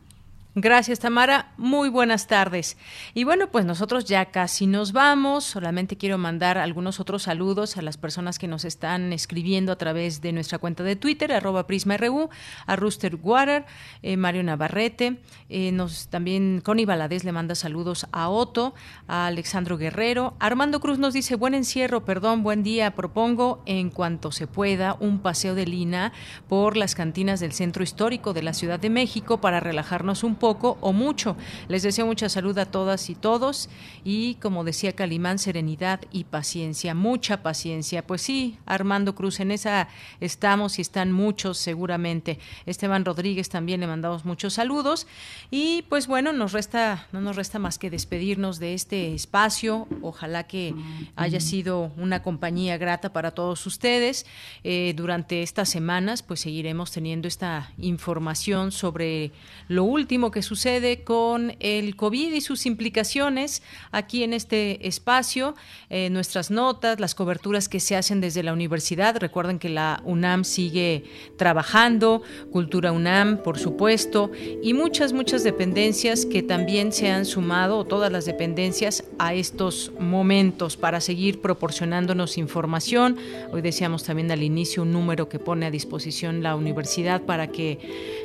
Gracias, Tamara. Muy buenas tardes. Y bueno, pues nosotros ya casi nos vamos. Solamente quiero mandar algunos otros saludos a las personas que nos están escribiendo a través de nuestra cuenta de Twitter, arroba PrismaRU, a Rooster Water, eh, Mario Navarrete, eh, nos, también Connie Valadez le manda saludos a Otto, a Alexandro Guerrero. Armando Cruz nos dice, buen encierro, perdón, buen día. Propongo, en cuanto se pueda, un paseo de Lina por las cantinas del Centro Histórico de la Ciudad de México para relajarnos un poco o mucho. Les deseo mucha salud a todas y todos y como decía Calimán, serenidad y paciencia, mucha paciencia. Pues sí, Armando Cruz, en esa estamos y están muchos seguramente. Esteban Rodríguez también le mandamos muchos saludos y pues bueno, nos resta no nos resta más que despedirnos de este espacio. Ojalá que haya sido una compañía grata para todos ustedes. Eh, durante estas semanas pues seguiremos teniendo esta información sobre lo último que sucede con el COVID y sus implicaciones aquí en este espacio, eh, nuestras notas, las coberturas que se hacen desde la universidad. Recuerden que la UNAM sigue trabajando, Cultura UNAM, por supuesto, y muchas, muchas dependencias que también se han sumado, todas las dependencias, a estos momentos para seguir proporcionándonos información. Hoy decíamos también al inicio un número que pone a disposición la universidad para que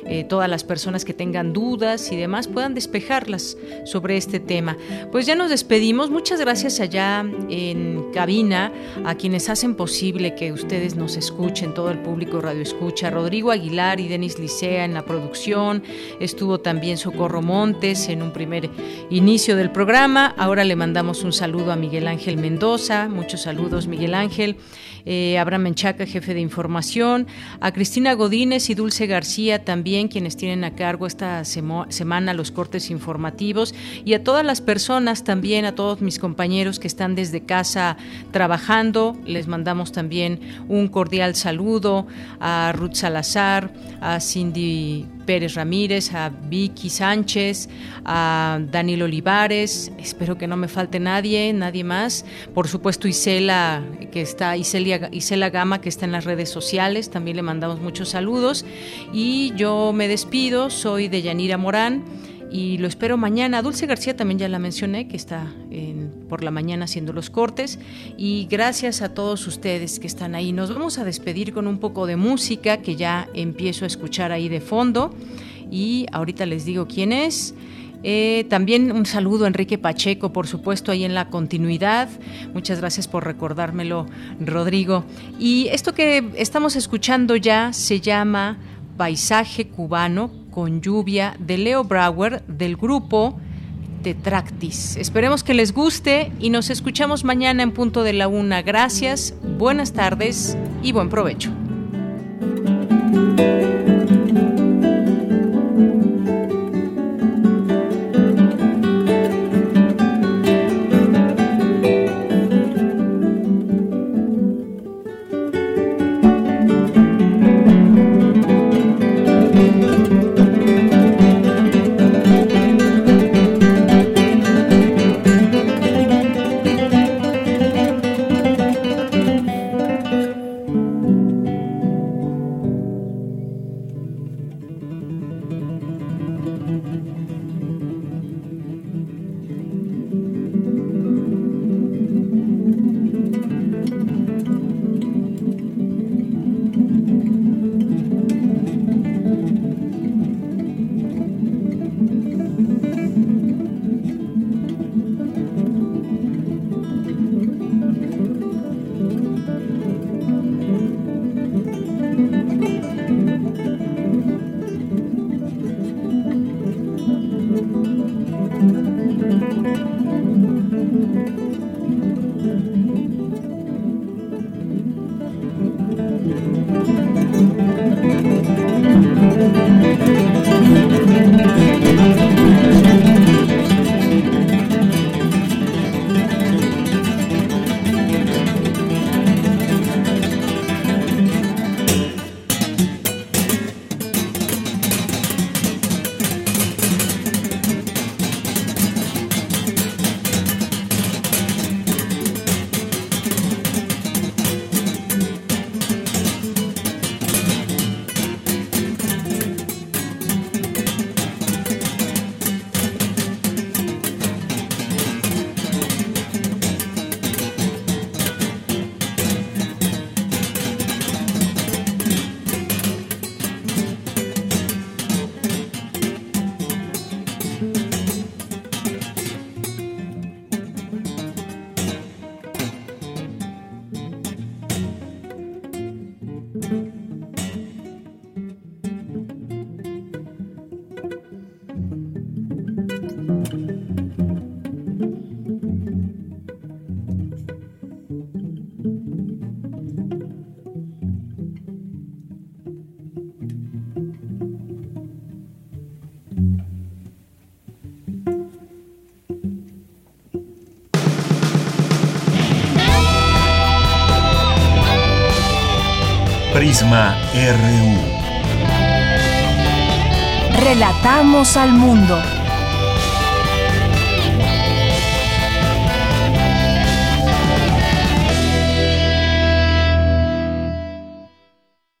eh, todas las personas que tengan dudas y demás puedan despejarlas sobre este tema. Pues ya nos despedimos. Muchas gracias allá en cabina a quienes hacen posible que ustedes nos escuchen, todo el público radio escucha. Rodrigo Aguilar y Denis Licea en la producción. Estuvo también Socorro Montes en un primer inicio del programa. Ahora le mandamos un saludo a Miguel Ángel Mendoza. Muchos saludos, Miguel Ángel. Eh, Abraham Menchaca, jefe de información, a Cristina Godínez y Dulce García también, quienes tienen a cargo esta semana los cortes informativos, y a todas las personas también, a todos mis compañeros que están desde casa trabajando, les mandamos también un cordial saludo. A Ruth Salazar, a Cindy Pérez Ramírez, a Vicky Sánchez, a Daniel Olivares, espero que no me falte nadie, nadie más. Por supuesto Isela, que está, Isela, Isela Gama, que está en las redes sociales, también le mandamos muchos saludos. Y yo me despido, soy de Yanira Morán y lo espero mañana. Dulce García también ya la mencioné, que está por la mañana haciendo los cortes. Y gracias a todos ustedes que están ahí. Nos vamos a despedir con un poco de música que ya empiezo a escuchar ahí de fondo. Y ahorita les digo quién es. Eh, también un saludo a Enrique Pacheco, por supuesto, ahí en la continuidad. Muchas gracias por recordármelo, Rodrigo. Y esto que estamos escuchando ya se llama Paisaje Cubano con Lluvia de Leo Brauer del grupo Tetractis. Esperemos que les guste y nos escuchamos mañana en punto de la una. Gracias, buenas tardes y buen provecho. RU. Relatamos al mundo.